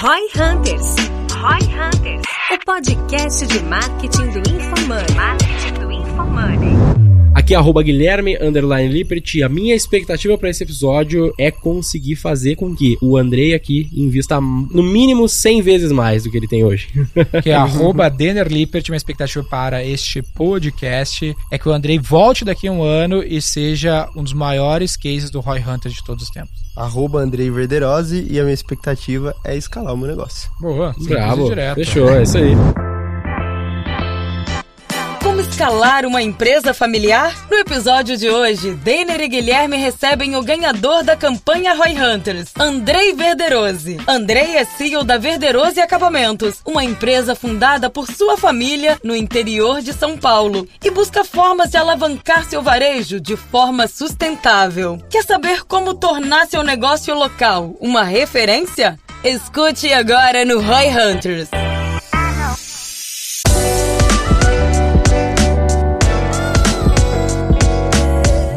Roy Hunters. Roy Hunters. O podcast de marketing do InfoMoney. Marketing do InfoMoney. Aqui é arroba Guilherme Underline Lippert. A minha expectativa para esse episódio é conseguir fazer com que o Andrei aqui invista no mínimo 100 vezes mais do que ele tem hoje. Que é arroba Denner Lippert. Minha expectativa para este podcast é que o Andrei volte daqui a um ano e seja um dos maiores cases do Roy Hunter de todos os tempos. Arroba Andrei Verderose e a minha expectativa é escalar o meu negócio. Boa, Bravo. direto. Fechou, é isso aí. Escalar uma empresa familiar? No episódio de hoje, Denner e Guilherme recebem o ganhador da campanha Roy Hunters, Andrei Verderose. Andrei é CEO da Verderose Acabamentos, uma empresa fundada por sua família no interior de São Paulo e busca formas de alavancar seu varejo de forma sustentável. Quer saber como tornar seu negócio local uma referência? Escute agora no Roy Hunters.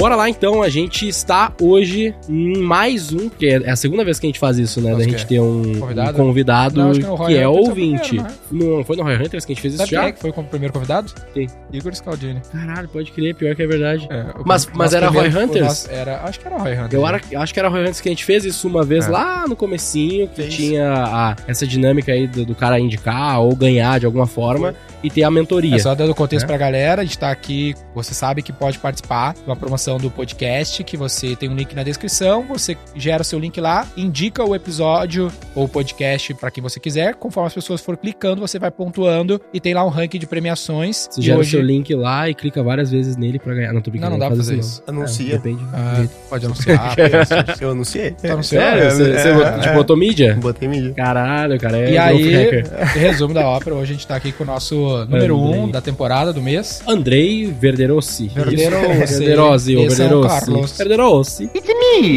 Bora lá então, a gente está hoje em mais um, que é a segunda vez que a gente faz isso, né? Da gente quê? ter um Convidado? um convidado Não, acho que no que é Hunters é o ouvinte. primeiro, Não foi no Roy Hunters que a gente fez isso Sabe já? é que foi o primeiro convidado? Quem? Igor Scaldini. Caralho, pode crer, pior que é verdade. É, o Mas- mas era Roy Hunters? nosso- Era, acho que era Roy Hunter. Eu era- acho que era Roy Hunters que a gente fez isso uma vez É. lá no comecinho, que Fez. tinha a- essa dinâmica aí do, do cara indicar ou ganhar de alguma forma e ter a mentoria. É só dando contexto É. pra galera, a gente tá aqui, você sabe que pode participar de uma promoção do podcast, que você tem um link na descrição, você gera o seu link lá, indica o episódio ou o podcast pra quem você quiser, conforme as pessoas for clicando, você vai pontuando e tem lá um ranking de premiações. Você gera o hoje... seu link lá e clica várias vezes nele pra ganhar. Não, tô brincando. Não, não dá pra faz fazer isso. Anuncia. Não. Depende. Ah, pode anunciar. anunciar. Eu anunciei. Tu anunciou? Sério? Você, você é, botou- tipo, é. botou mídia? Botei mídia. Caralho, cara. É E aí, hacker. resumo da ópera, hoje a gente tá aqui com o nosso número 1 Andrei. um da temporada, do mês. Andrei Verderossi. Verderossi. Verderossi Esse é o Verderossi. Carlos. Verderossi.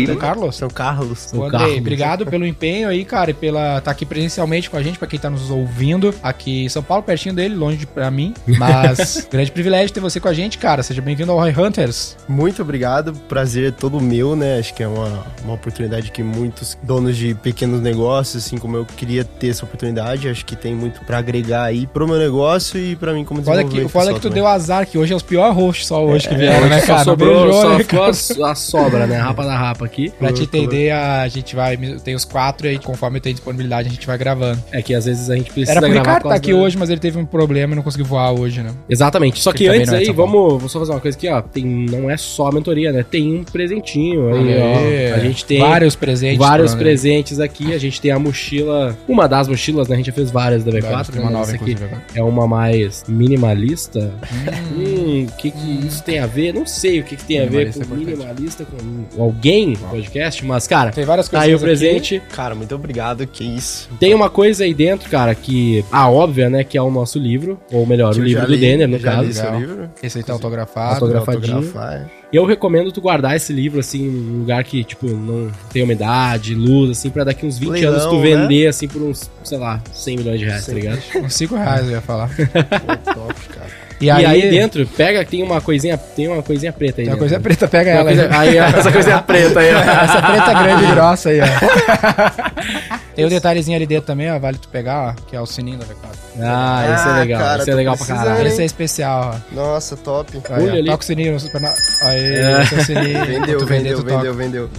São Carlos? São Carlos. São Ô, Andrei, Carlos. obrigado pelo empenho aí, cara, e pela tá aqui presencialmente com a gente, pra quem tá nos ouvindo aqui em São Paulo, pertinho dele, longe de pra mim, mas grande privilégio ter você com a gente, cara. Seja bem-vindo ao Roy Hunters. Muito obrigado. Prazer é todo meu, né? Acho que é uma, uma oportunidade que muitos donos de pequenos negócios, assim como eu, queria ter essa oportunidade. Acho que tem muito pra agregar aí pro meu negócio e pra mim como Foda desenvolvimento que, o foda é que tu pessoal deu azar, que hoje é os piores hosts só hoje que vieram, É, né, cara? sobrou, só né, ficou a, a sobra, né? A rapa da rapa aqui. Pra te entender, a gente vai. Tem os quatro aí, conforme tem disponibilidade, a gente vai gravando. É que às vezes a gente precisa Era pro Ricardo por tá causa aqui da- hoje, mas ele teve um problema e não conseguiu voar hoje, né? Exatamente. Só que também antes é aí, vamos, vou só fazer uma coisa aqui, ó. Tem, não é só a mentoria, né? Tem um presentinho aí, Aí, ó. A gente tem vários presentes. vários André. presentes aqui. A gente tem a mochila, uma das mochilas, né? A gente já fez várias da V4, Vários, tem né? uma nova, Essa aqui é uma mais minimalista. Hum, o que que isso tem a ver? Não sei o que que tem a ver Minimalista é com importante. minimalista, com alguém no podcast, mas, cara, Tem várias tá coisas. aí o presente. Cara, muito obrigado. Que isso. Tem uma coisa aí dentro, cara, que a óbvia, né, que é o nosso livro, ou melhor, Que o livro já do li, Denner, no já caso. li seu Legal. livro. Esse aí tá autografado. Autografadinho. Autografar. é. Eu recomendo tu guardar esse livro, assim, num lugar que, tipo, não tem umidade, luz, assim, pra daqui uns 20 Leilão, anos tu né? vender, assim, por uns, sei lá, 100 milhões de reais, tá Sim. ligado? Uns 5 reais, eu ia falar. Pô, top, cara. E E aí, aí, dentro, pega, tem uma coisinha, tem uma coisinha preta aí Tem uma dentro. coisa preta, pega ela coisa- aí. aí, ó, essa coisinha preta aí, ó. Essa preta grande e grossa aí, ó. Tem um detalhezinho ali dentro também, ó. Vale tu pegar, ó, que é o sininho da V4. Ah, isso é Ah, legal, cara, isso é legal pra caralho. hein? Esse é especial, ó. Nossa, top. Aí, Olha ó. ali. Toca o sininho no super. Aí, É. esse é o sininho. Vendeu, Tu vendeu, tu toca. vendeu, vendeu.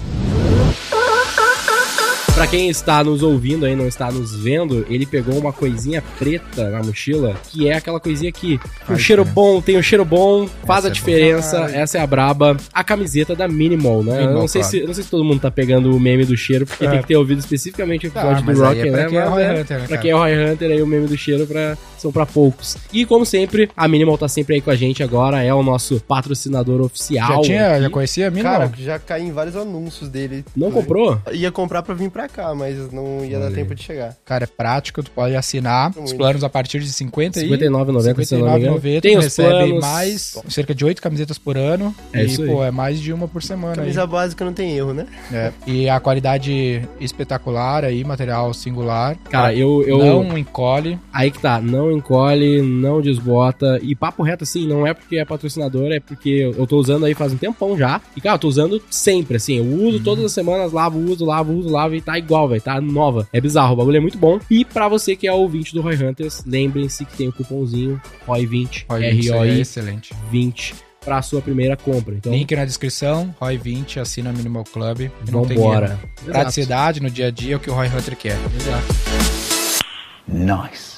Pra quem está nos ouvindo aí, não está nos vendo, ele pegou uma coisinha preta na mochila, que é aquela coisinha que o Faz cheiro diferença. bom, tem o cheiro bom, faz Essa a é diferença, boa. essa é a braba. A camiseta da Minimal, né? Minimal, não sei, claro. se, não sei se todo mundo tá pegando o meme do cheiro, porque É. tem que ter ouvido especificamente o Tá, episódio mas do Rock, é pra né? quem é Mas Roy é- Hunter, né, Pra quem é o Roy Hunter, aí o meme do cheiro pra, são pra poucos. E como sempre, a Minimal tá sempre aí com a gente agora, é o nosso patrocinador oficial. Já tinha, aqui. já conhecia a mina? Cara, já caí em vários anúncios dele. Não comprou? Ia comprar pra vir pra cá, mas não ia dar tempo de chegar. Cara, é prático, tu pode assinar os Muito. planos a partir de 50 e 59,90, se eu não me engano. 59,90, Tem tu os recebe planos. mais, cerca de 8 camisetas por ano. É e, isso aí. pô, é mais de uma por semana aí. Camisa básica não tem erro, né? É. E a qualidade espetacular aí, material singular. Cara, eu, eu, Não encolhe. Aí que tá, não encolhe, não desbota. E papo reto, assim, não é porque é patrocinador, é porque eu eu tô usando aí faz um tempão já. E, cara, eu tô usando sempre, assim. Eu uso todas as semanas, lavo, uso, lavo, uso, lavo. E tá tá igual, velho, tá nova. É bizarro, o bagulho é muito bom. E pra você que é ouvinte do Roy Hunters, lembrem-se que tem o cupomzinho ROI20, Roy 20 é ROI excelente. 20 pra sua primeira compra. Então, Link na descrição, Roy20, assina Minimal Club. e não tem vambora. Praticidade no dia a dia é o que o Roy Hunter quer. Exato. Nice.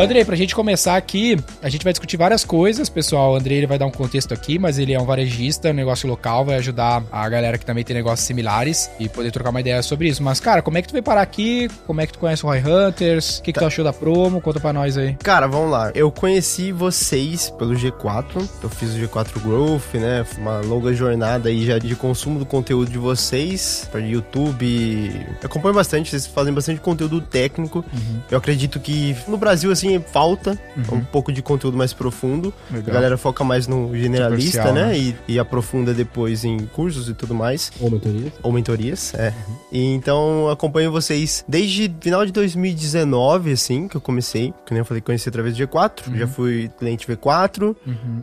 Andrei, pra gente começar aqui, a gente vai discutir várias coisas, pessoal. O Andrei ele vai dar um contexto aqui, mas ele é um varejista, um negócio local, vai ajudar a galera que também tem negócios similares e poder trocar uma ideia sobre isso. Mas, cara, como é que tu veio parar aqui? Como é que tu conhece o Roy Hunters? O que, que tu achou da promo? Conta pra nós aí. Cara, vamos lá. Eu conheci vocês pelo G4. Eu fiz o G4 Growth, né? Uma longa jornada aí já de consumo do conteúdo de vocês para YouTube. Eu acompanho bastante, vocês fazem bastante conteúdo técnico. Eu acredito que no Brasil, assim, falta um pouco de conteúdo mais profundo. Legal. A galera foca mais no generalista, né? né? E, e aprofunda depois em cursos e tudo mais. Ô, mentoria. Ou mentorias, é. E então acompanho vocês desde final de 2019, assim, que eu comecei. Que nem eu falei, conheci através do G4. Já fui cliente V4.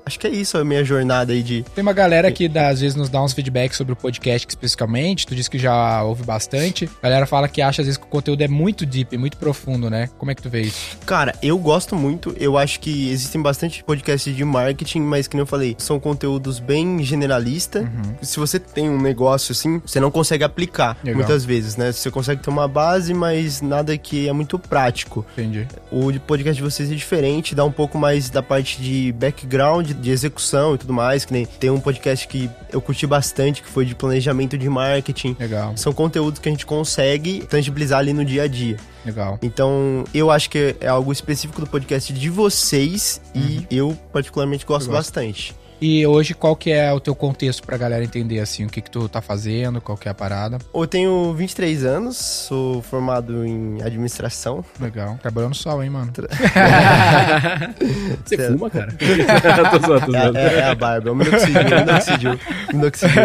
Acho que é isso a minha jornada aí de. Tem uma galera que dá, às vezes nos dá uns feedbacks sobre o podcast especificamente. Tu disse que já ouve bastante. A galera fala que acha às vezes que o conteúdo é muito deep, muito profundo, né? Como é que tu vê isso? Cara, eu gosto muito. Eu acho que existem bastante podcasts de marketing, mas que nem eu falei, são conteúdos bem generalista. Se você tem um negócio assim, você não consegue aplicar Legal. muitas vezes, né? Você consegue ter uma base, mas nada que é muito prático. Entendi. O podcast de vocês é diferente, dá um pouco mais da parte de background, de execução e tudo mais. Que nem tem um podcast que eu curti bastante, que foi de planejamento de marketing. Legal, São conteúdos que a gente consegue tangibilizar ali no dia a dia. legal. Então, eu acho que é algo específico do podcast de vocês e eu particularmente gosto Eu gosto. bastante. E hoje, qual que é o teu contexto pra galera entender, assim, o que que tu tá fazendo, qual que é a parada? Eu tenho 23 anos, sou formado em administração. Legal. Trabalhando no sol, hein, mano? Você Sério. fuma, cara? tô zoando, tô É, zoando. é- é a barba, é o minoxidil, minoxidil, minoxidil.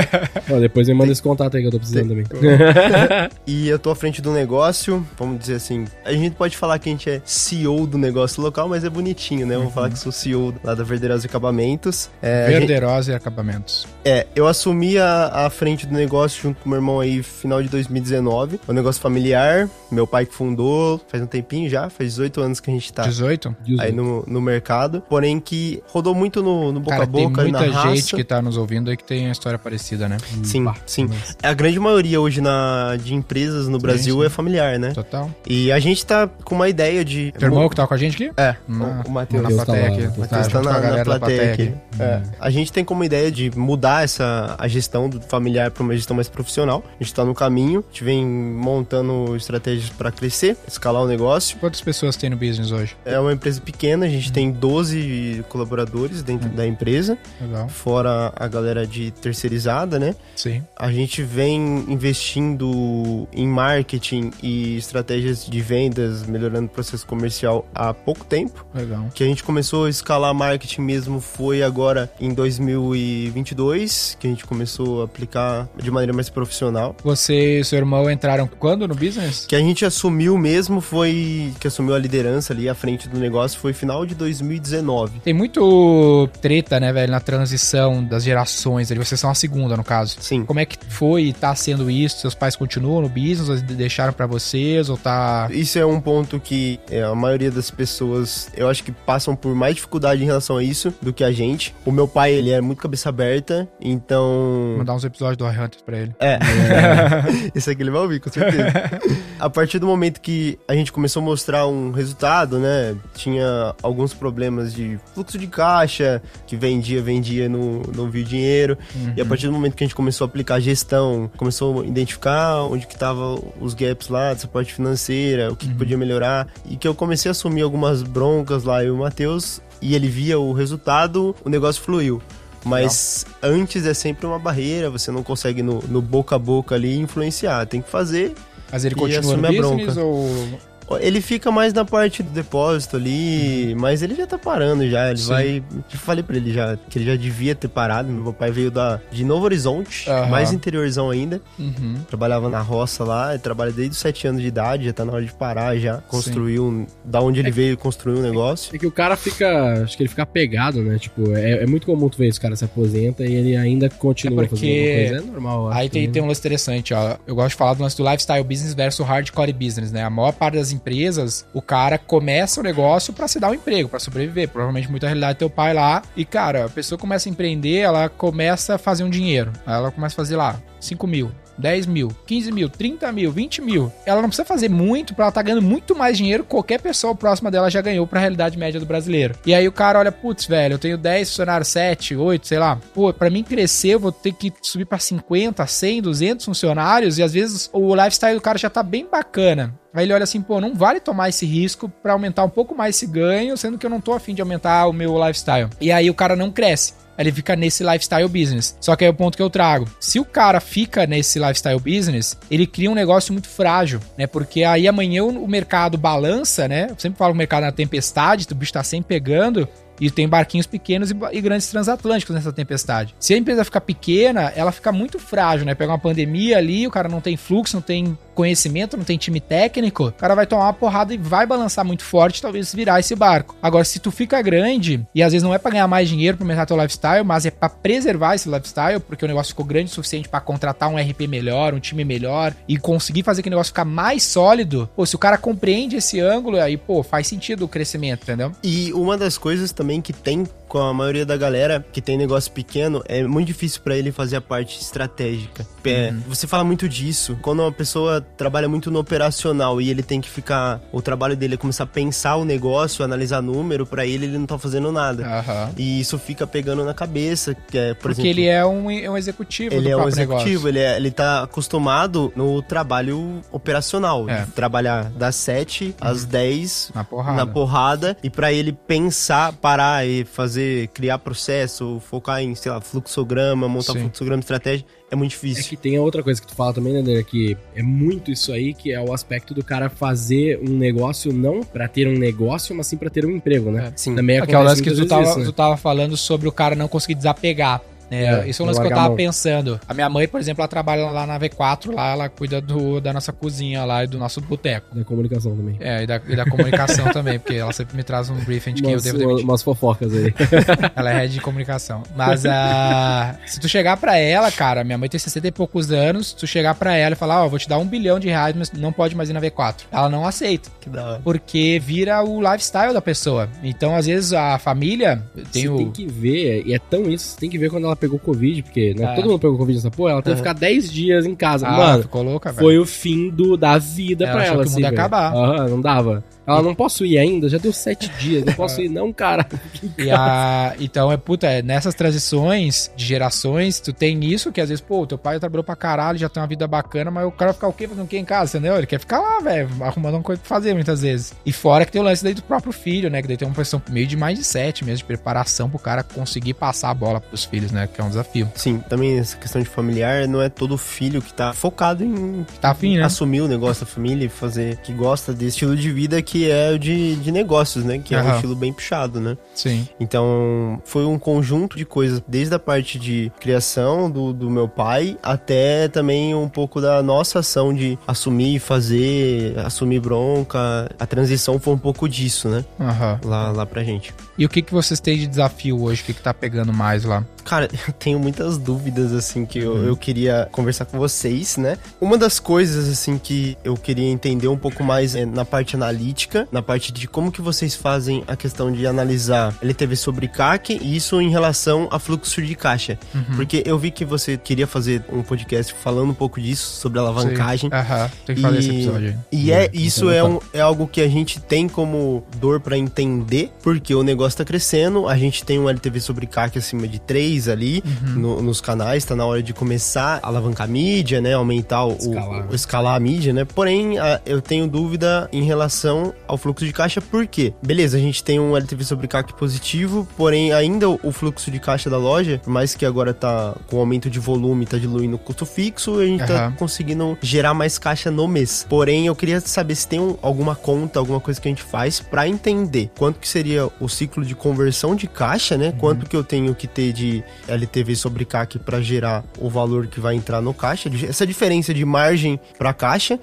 Ó, depois me manda esse contato aí que eu tô precisando também. E eu tô à frente do negócio, vamos dizer assim. A gente pode falar que a gente é CEO do negócio local, mas é bonitinho, né? Vamos falar que sou CEO lá da Verderosa Acabamentos. É, gente- Verderosa e acabamentos. é, eu assumi a, a frente do negócio junto com meu irmão aí final de 2019. É um negócio familiar, meu pai que fundou, faz um tempinho já, faz 18 anos que a gente tá 18? aí no, no mercado. Porém que rodou muito no, no boca Cara, a boca tem e na muita raça. gente que tá nos ouvindo aí que tem uma história parecida, né? Sim, sim. A grande maioria hoje na, de empresas no Brasil sim. é familiar, né? Total. E a gente tá com uma ideia de. Teu irmão que tá com a gente aqui? É, Não, o, o Matheus. Na Matheus plateia tá lá, aqui. Matheus Tá, Matheus tá na, na da plateia aqui. aqui. É, a gente tem como ideia de mudar essa a gestão do familiar para uma gestão mais profissional. A gente tá no caminho, a gente vem montando estratégias para crescer, escalar o negócio. Quantas pessoas tem no business hoje? É uma empresa pequena, a gente tem 12 colaboradores dentro da empresa, Legal. fora a galera de terceirizada, né? Sim. A gente vem investindo em marketing e estratégias de vendas, melhorando o processo comercial há pouco tempo. Legal. Que a gente começou a escalar marketing mesmo foi agora em 2022, que a gente começou a aplicar de maneira mais profissional. Você e seu irmão entraram quando no business? Que a gente assumiu mesmo foi. que assumiu a liderança ali à frente do negócio foi final de 2019. Tem muito treta, né, velho, na transição das gerações. Ali. Vocês são a segunda, no caso. Sim. Como é que foi e tá sendo isso? Seus pais continuam no business? Deixaram pra vocês? Ou tá. Isso é um ponto que é, a maioria das pessoas, eu acho que passam por mais dificuldade em relação a isso do que a gente. O meu pai, ele é muito cabeça aberta, então. Mandar uns episódios do Hunters pra ele. É. Esse aqui ele vai ouvir, com certeza. a partir do momento que a gente começou a mostrar um resultado, né? Tinha alguns problemas de fluxo de caixa, que vendia, vendia, não, não viu dinheiro. E a partir do momento que a gente começou a aplicar gestão, começou a identificar onde que tava os gaps lá, dessa parte financeira, o que, que podia melhorar. E que eu comecei a assumir algumas broncas lá, eu e o Matheus, e ele via o resultado, o negócio fluiu. Mas antes é sempre uma barreira, você não consegue no, no boca a boca ali influenciar. Tem que fazer. Mas ele E continua no business bronca. ou. Ele fica mais na parte do depósito ali, mas ele já tá parando já. Ele Sim. vai. Eu falei pra ele já que ele já devia ter parado. Meu pai veio da, de Novo Horizonte, Aham. mais interiorzão ainda. Uhum. Trabalhava na roça lá, ele trabalha desde os 7 anos de idade, já tá na hora de parar já. Construiu, um, da onde ele veio, construiu um negócio. É que o cara fica. Acho que ele fica pegado, né? Tipo, é, é muito comum tu ver esse cara se aposenta e ele ainda continua É porque- fazendo coisa. É normal, Aí tem, tem um lance interessante, ó. Eu gosto de falar do lance do lifestyle business versus hardcore business, né? A maior parte das empresas, o cara começa o negócio pra se dar um emprego, pra sobreviver. Provavelmente muita realidade teu pai lá. E, cara, a pessoa começa a empreender, ela começa a fazer um dinheiro. Aí ela começa a fazer lá 5 mil. 10 mil, 15 mil, 30 mil, 20 mil. Ela não precisa fazer muito pra ela tá ganhando muito mais dinheiro que qualquer pessoa próxima dela já ganhou pra realidade média do brasileiro. E aí o cara olha, putz, velho, eu tenho 10 funcionários, 7, 8, sei lá. Pô, pra mim crescer, eu vou ter que subir pra 50, 100, 200 funcionários e às vezes o lifestyle do cara já tá bem bacana. Aí ele olha assim, pô, não vale tomar esse risco pra aumentar um pouco mais esse ganho, sendo que eu não tô afim de aumentar o meu lifestyle. E aí o cara não cresce. Ele fica nesse lifestyle business. Só que aí é o ponto que eu trago. Se o cara fica nesse lifestyle business, ele cria um negócio muito frágil, né? Porque aí amanhã o mercado balança, né? Eu sempre falo o mercado na tempestade, o bicho tá sempre pegando. E tem barquinhos pequenos e grandes transatlânticos nessa tempestade. Se a empresa ficar pequena, ela fica muito frágil, né? Pega uma pandemia ali, o cara não tem fluxo, não tem conhecimento, não tem time técnico, o cara vai tomar uma porrada e vai balançar muito forte, talvez virar esse barco. Agora, se tu fica grande, e às vezes não é pra ganhar mais dinheiro pra aumentar teu lifestyle, mas é pra preservar esse lifestyle, porque o negócio ficou grande o suficiente pra contratar um RP melhor, um time melhor e conseguir fazer aquele negócio ficar mais sólido, pô, se o cara compreende esse ângulo, aí, pô, faz sentido o crescimento, entendeu? E uma das coisas também que tem com a maioria da galera que tem negócio pequeno, é muito difícil pra ele fazer a parte estratégica. É, Você fala muito disso. Quando uma pessoa trabalha muito no operacional e ele tem que ficar. O trabalho dele é começar a pensar o negócio, analisar número, pra ele ele não tá fazendo nada. Aham. E isso fica pegando na cabeça, que é, por Porque exemplo. ele é um, é um executivo Ele é um executivo, negócio. ele, é, ele tá acostumado no trabalho operacional. É. Trabalhar das 7 às 10 Na porrada. na porrada. E pra ele pensar, parar e fazer, criar processo, focar em, sei lá, fluxograma, montar Sim. fluxograma estratégia, é muito É difícil. que tem outra coisa que tu fala também, né, André, que é muito isso aí, que é o aspecto do cara fazer um negócio não pra ter um negócio, mas sim pra ter um emprego, né? É. Sim. Também é o lance que tu tava, isso, né? tu tava falando sobre o cara não conseguir desapegar. Né? É, Isso é um lance que eu tava mão. pensando. A minha mãe, por exemplo, ela trabalha lá na V4, lá ela cuida do, da nossa cozinha lá e do nosso boteco. Da comunicação também. É, e da, e da comunicação também, porque ela sempre me traz um briefing de quem eu devo demitir. umas fofocas aí. Ela é head de comunicação. Mas ah, se tu chegar pra ela, cara, minha mãe tem 60 e poucos anos, se tu chegar pra ela e falar, ó, vou te dar um bilhão de reais, mas não pode mais ir na V4. Ela não aceita. Que da hora. Porque vira o lifestyle da pessoa. Então, às vezes, a família tem Você o. tem que ver, e é tão isso, você tem que ver quando ela pegou Covid, porque né, É. todo mundo pegou Covid nessa porra, ela teve que ficar 10 dias em casa. Ah, Mano, ficou louca, velho. foi o fim do, da vida Ela pra ela, que o assim, ia acabar. Aham, não dava. Ela, não posso ir ainda, já deu 7 dias, não posso ir não, cara. E a, então é puta, é, nessas transições de gerações, tu tem isso que às vezes, pô, teu pai trabalhou pra caralho, já tem uma vida bacana, mas o cara vai ficar o quê? Fazendo o quê em casa, entendeu? Ele quer ficar lá, velho, arrumando uma coisa pra fazer muitas vezes. E fora que tem o lance daí do próprio filho, né? Que daí tem uma questão meio de mais de sete mesmo, de preparação pro cara conseguir passar a bola pros filhos, né? Que é um desafio. Sim, também essa questão de familiar, não é todo filho que tá focado em Tá afim, né? assumir o negócio da família e fazer que gosta desse estilo de vida que é o de, de negócios, né? Que é um estilo bem puxado, né? Sim. Então, foi um conjunto de coisas, desde a parte de criação do, do meu pai, até também um pouco da nossa ação de assumir, fazer, assumir bronca. A transição foi um pouco disso, né? Aham. Lá, lá pra gente. E o que, que vocês têm de desafio hoje? O que, que tá pegando mais lá? Cara, eu tenho muitas dúvidas, assim, que eu, eu queria conversar com vocês, né? Uma das coisas, assim, que eu queria entender um pouco mais é na parte analítica, na parte de como que vocês fazem a questão de analisar LTV sobre CAC e isso em relação a fluxo de caixa. Porque eu vi que você queria fazer um podcast falando um pouco disso, sobre alavancagem. Aham. Tem que fazer esse episódio. E é, É, isso é um, é algo que a gente tem como dor pra entender, porque o negócio tá crescendo, a gente tem um LTV sobre CAC acima de 3 ali Uhum. no- nos canais, tá na hora de começar a alavancar a mídia, né, aumentar o Escalar. o- escalar a mídia, né? Porém, a- eu tenho dúvida em relação relação ao fluxo de caixa, por quê? Beleza, a gente tem um LTV sobre CAC positivo, porém ainda o fluxo de caixa da loja, por mais que agora tá com aumento de volume, tá diluindo o custo fixo, a gente tá Aham. conseguindo gerar mais caixa no mês. Porém, eu queria saber se tem um- alguma conta, alguma coisa que a gente faz pra entender quanto que seria o ciclo de conversão de caixa, né? Quanto que eu tenho que ter de LTV sobre CAC pra gerar o valor que vai entrar no caixa, essa diferença de margem pra caixa.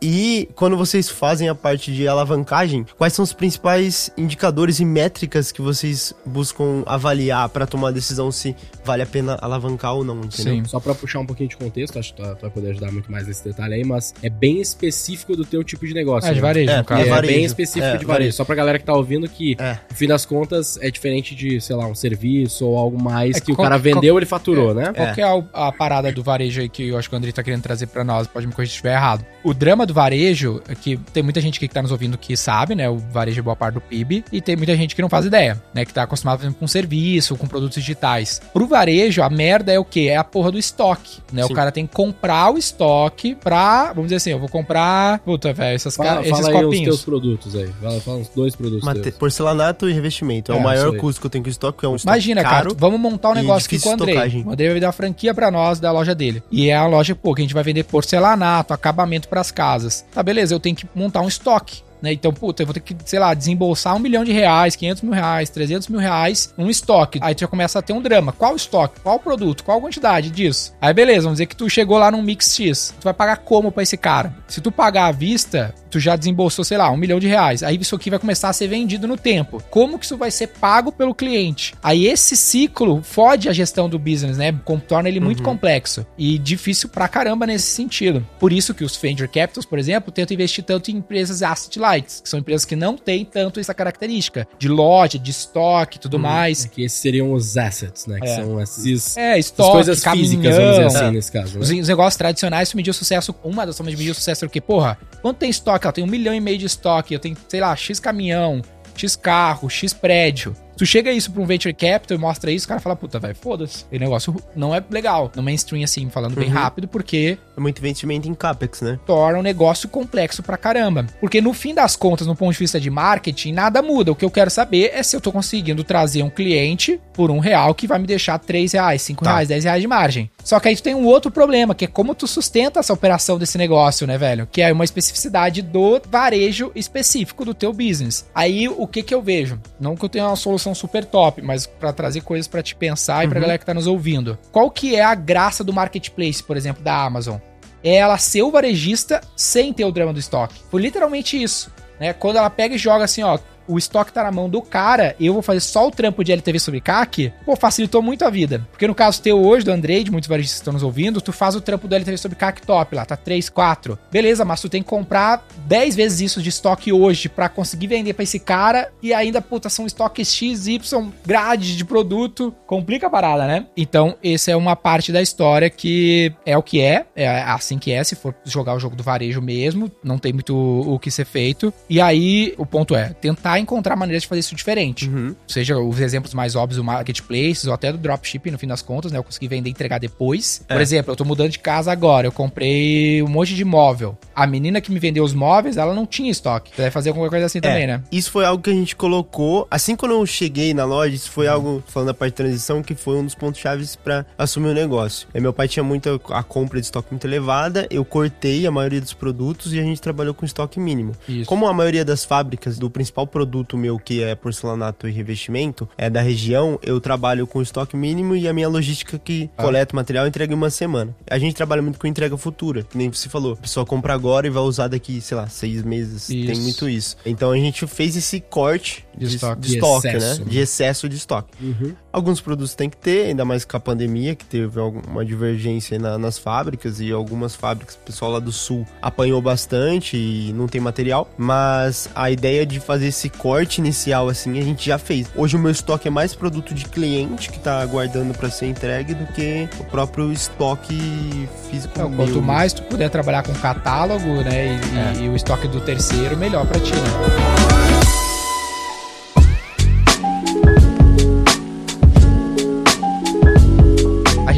E quando vocês fazem a parte de alavancagem, quais são os principais indicadores e métricas que vocês buscam avaliar pra tomar a decisão se vale a pena alavancar ou não, entendeu? Sim. Só pra puxar um pouquinho de contexto, acho que tu, tu vai poder ajudar muito mais nesse detalhe aí, mas é bem específico do teu tipo de negócio. É, de né? varejo, É, no caso. É, varejo. bem específico É, de varejo. varejo. Só pra galera que tá ouvindo que, É. no fim das contas, é diferente de, sei lá, um serviço ou algo mais É, que o qual- cara vendeu, ele faturou, né? Qual que é a, a parada do varejo aí que eu acho que o André tá querendo trazer pra nós? Pode me corrigir se estiver errado. O drama do varejo, é que tem muita gente aqui que tá nos ouvindo que sabe, né? O varejo é boa parte do PIB. E tem muita gente que não faz ideia, né? Que tá acostumado, por exemplo, com serviço, com produtos digitais. Pro varejo, a merda é o quê? É a porra do estoque, né? Sim. O cara tem que comprar o estoque pra... Vamos dizer assim, eu vou comprar... Puta, velho, essas ca- Fala, esses aí os copinhos. teus produtos aí. Fala, fala uns dois produtos Mate- teus. Porcelanato e revestimento. É, É, o maior custo que eu tenho com o estoque, é um estoque Imagina, caro. cara, vamos montar um negócio aqui com o Andrei. estocagem. O Andrei vai dar a franquia pra nós da loja dele. E é a loja, pô, que a gente vai vender porcelanato, acabamento pras casas. Tá, beleza, eu tenho que montar um estoque. Né? Então, puta, eu vou ter que, sei lá, desembolsar um milhão de reais, 500 mil reais, 300 mil reais, um estoque. Aí tu já começa a ter um drama. Qual estoque? Qual produto? Qual quantidade disso? Aí, beleza, vamos dizer que tu chegou lá num mix X. Tu vai pagar como pra esse cara? Se tu pagar à vista, tu já desembolsou, sei lá, um milhão de reais. Aí isso aqui vai começar a ser vendido no tempo. Como que isso vai ser pago pelo cliente? Aí esse ciclo fode a gestão do business, né? Torna ele muito complexo e difícil pra caramba nesse sentido. Por isso que os venture capitals, por exemplo, tentam investir tanto em empresas asset lights, que são empresas que não têm tanto essa característica de loja, de estoque e tudo mais. É que esses seriam os assets, né? Que É. são esses, É, essas estoque, coisas físicas, vamos dizer assim, caminhão. nesse caso. Os, Né? os negócios tradicionais, tu medir o sucesso, uma das formas de medir o sucesso é o quê? Porra, quanto tem estoque? Ela tem um milhão e meio de estoque, eu tenho, sei lá, X caminhão, X carro, X prédio. Tu chega isso pra um venture capital e mostra isso, o cara fala, puta, velho, foda-se. O negócio não é legal. No mainstream, assim, falando bem Uhum. rápido, porque É muito investimento em CAPEX, né? torna um negócio complexo pra caramba. Porque no fim das contas, no ponto de vista de marketing, nada muda. O que eu quero saber é se eu tô conseguindo trazer um cliente por um real que vai me deixar três reais, cinco Tá. reais, dez reais de margem. Só que aí tu tem um outro problema, que é como tu sustenta essa operação desse negócio, né, velho? Que é uma especificidade do varejo específico do teu business. Aí o que que eu vejo? Não que eu tenha uma solução super top, mas pra trazer coisas pra te pensar e pra Uhum. galera que tá nos ouvindo. Qual que é a graça do marketplace, por exemplo, da Amazon? é ela ser o varejista sem ter o drama do estoque. Foi literalmente isso. Né? Quando ela pega e joga assim, ó, o estoque tá na mão do cara, eu vou fazer só o trampo de LTV sobre CAC, pô, facilitou muito a vida. Porque no caso teu hoje, do Andrei, de muitos varejistas que estão nos ouvindo, tu faz o trampo do LTV sobre CAC top lá, tá 3, 4. Beleza, mas tu tem que comprar 10 vezes isso de estoque hoje pra conseguir vender pra esse cara e ainda, puta, são estoques X, Y, grade de produto. Complica a parada, né? Então, essa é uma parte da história que é o que é, é assim que é, se for jogar o jogo do varejo mesmo, não tem muito o que ser feito. E aí, o ponto é tentar encontrar maneiras de fazer isso diferente. Uhum. Seja os exemplos mais óbvios do marketplace ou até do dropshipping, no fim das contas, né? Eu consegui vender e entregar depois. Por É. exemplo, eu tô mudando de casa agora, eu comprei um monte de móvel. A menina que me vendeu os móveis, ela não tinha estoque. Você deve fazer alguma coisa assim também, né? Isso foi algo que a gente colocou. Assim quando eu cheguei na loja, isso foi algo, falando da parte de transição, que foi um dos pontos chaves pra assumir o negócio. É, meu pai tinha muita a compra de estoque muito elevada, eu cortei a maioria dos produtos e a gente trabalhou com estoque mínimo. Isso. Como a maioria das fábricas do principal produto meu, que é porcelanato e revestimento, é da região, eu trabalho com estoque mínimo e a minha logística que Ah. coleta o material entrega em uma semana. A gente trabalha muito com entrega futura, que nem você falou. A pessoa compra agora e vai usar daqui, sei lá, seis meses. Tem Isso. muito isso. Então a gente fez esse corte De de, estoque. de De estoque, excesso, né? né? De excesso de estoque. Uhum. Alguns produtos tem que ter, ainda mais com a pandemia, que teve alguma divergência aí na- nas fábricas e algumas fábricas, o pessoal lá do sul apanhou bastante e não tem material. Mas a ideia de fazer esse corte inicial, assim, a gente já fez. Hoje o meu estoque é mais produto de cliente que tá aguardando para ser entregue do que o próprio estoque físico. Então, quanto mesmo. mais tu puder trabalhar com catálogo, né, e, e- e o estoque do terceiro, melhor pra ti, né?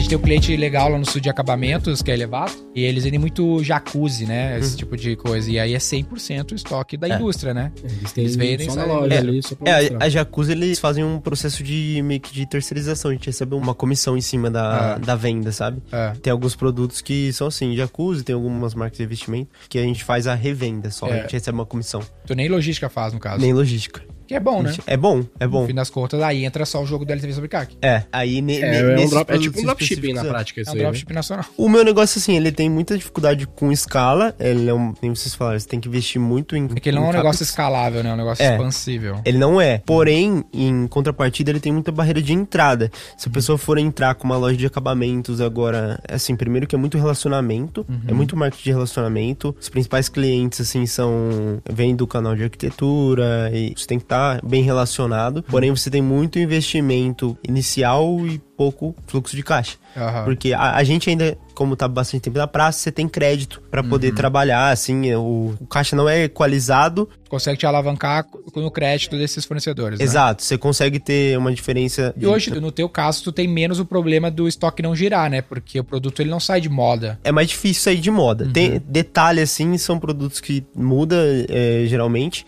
Gente tem um cliente legal lá no sul de acabamentos, que é elevado, e eles vendem muito jacuzzi, né? Esse tipo de coisa. E aí é 100% o estoque da É. indústria, né? Eles vendem só na loja É, ali, só pra É, mostrar. a, Jacuzzi, eles fazem um processo de meio que de terceirização. A gente recebe uma comissão em cima da, Ah. da venda, sabe? É. Tem alguns produtos que são assim, Jacuzzi, tem algumas marcas de investimento que a gente faz a revenda só. É. A gente recebe uma comissão. Tu nem logística faz, no caso. Nem logística. Que é bom, né? É bom, é bom. No fim das contas, aí entra só o jogo do LTV sobre CAC. É, aí ne, É, ne- é, um drop- é produtos tipo um dropshipping na é. prática É isso um aí. né? dropship nacional. O meu negócio, assim, ele tem muita dificuldade com escala. Ele é um, nem vocês falaram, você tem que investir muito em. É que ele não é um negócio escalável, né? É um negócio É. expansível. Ele não é. Porém, em contrapartida, ele tem muita barreira de entrada. Se a pessoa for entrar com uma loja de acabamentos agora, assim, primeiro que é muito relacionamento, é muito marketing de relacionamento. Os principais clientes, assim, são. vêm do canal de arquitetura e você tem que estar bem relacionado. Porém, você tem muito investimento inicial e pouco fluxo de caixa. Aham. Porque a, a gente ainda, como tá bastante tempo na praça, você tem crédito pra poder Uhum. trabalhar, assim, o, o caixa não é equalizado, Consegue te alavancar com o crédito desses fornecedores. né? Exato, você consegue ter uma diferença. E hoje, no teu caso, tu tem menos o problema do estoque não girar, né? Porque o produto ele não sai de moda. É mais difícil sair de moda. Tem detalhe assim, são produtos que muda é, geralmente,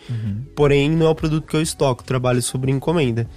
porém não é o produto que eu estoco, trabalho sobre encomenda.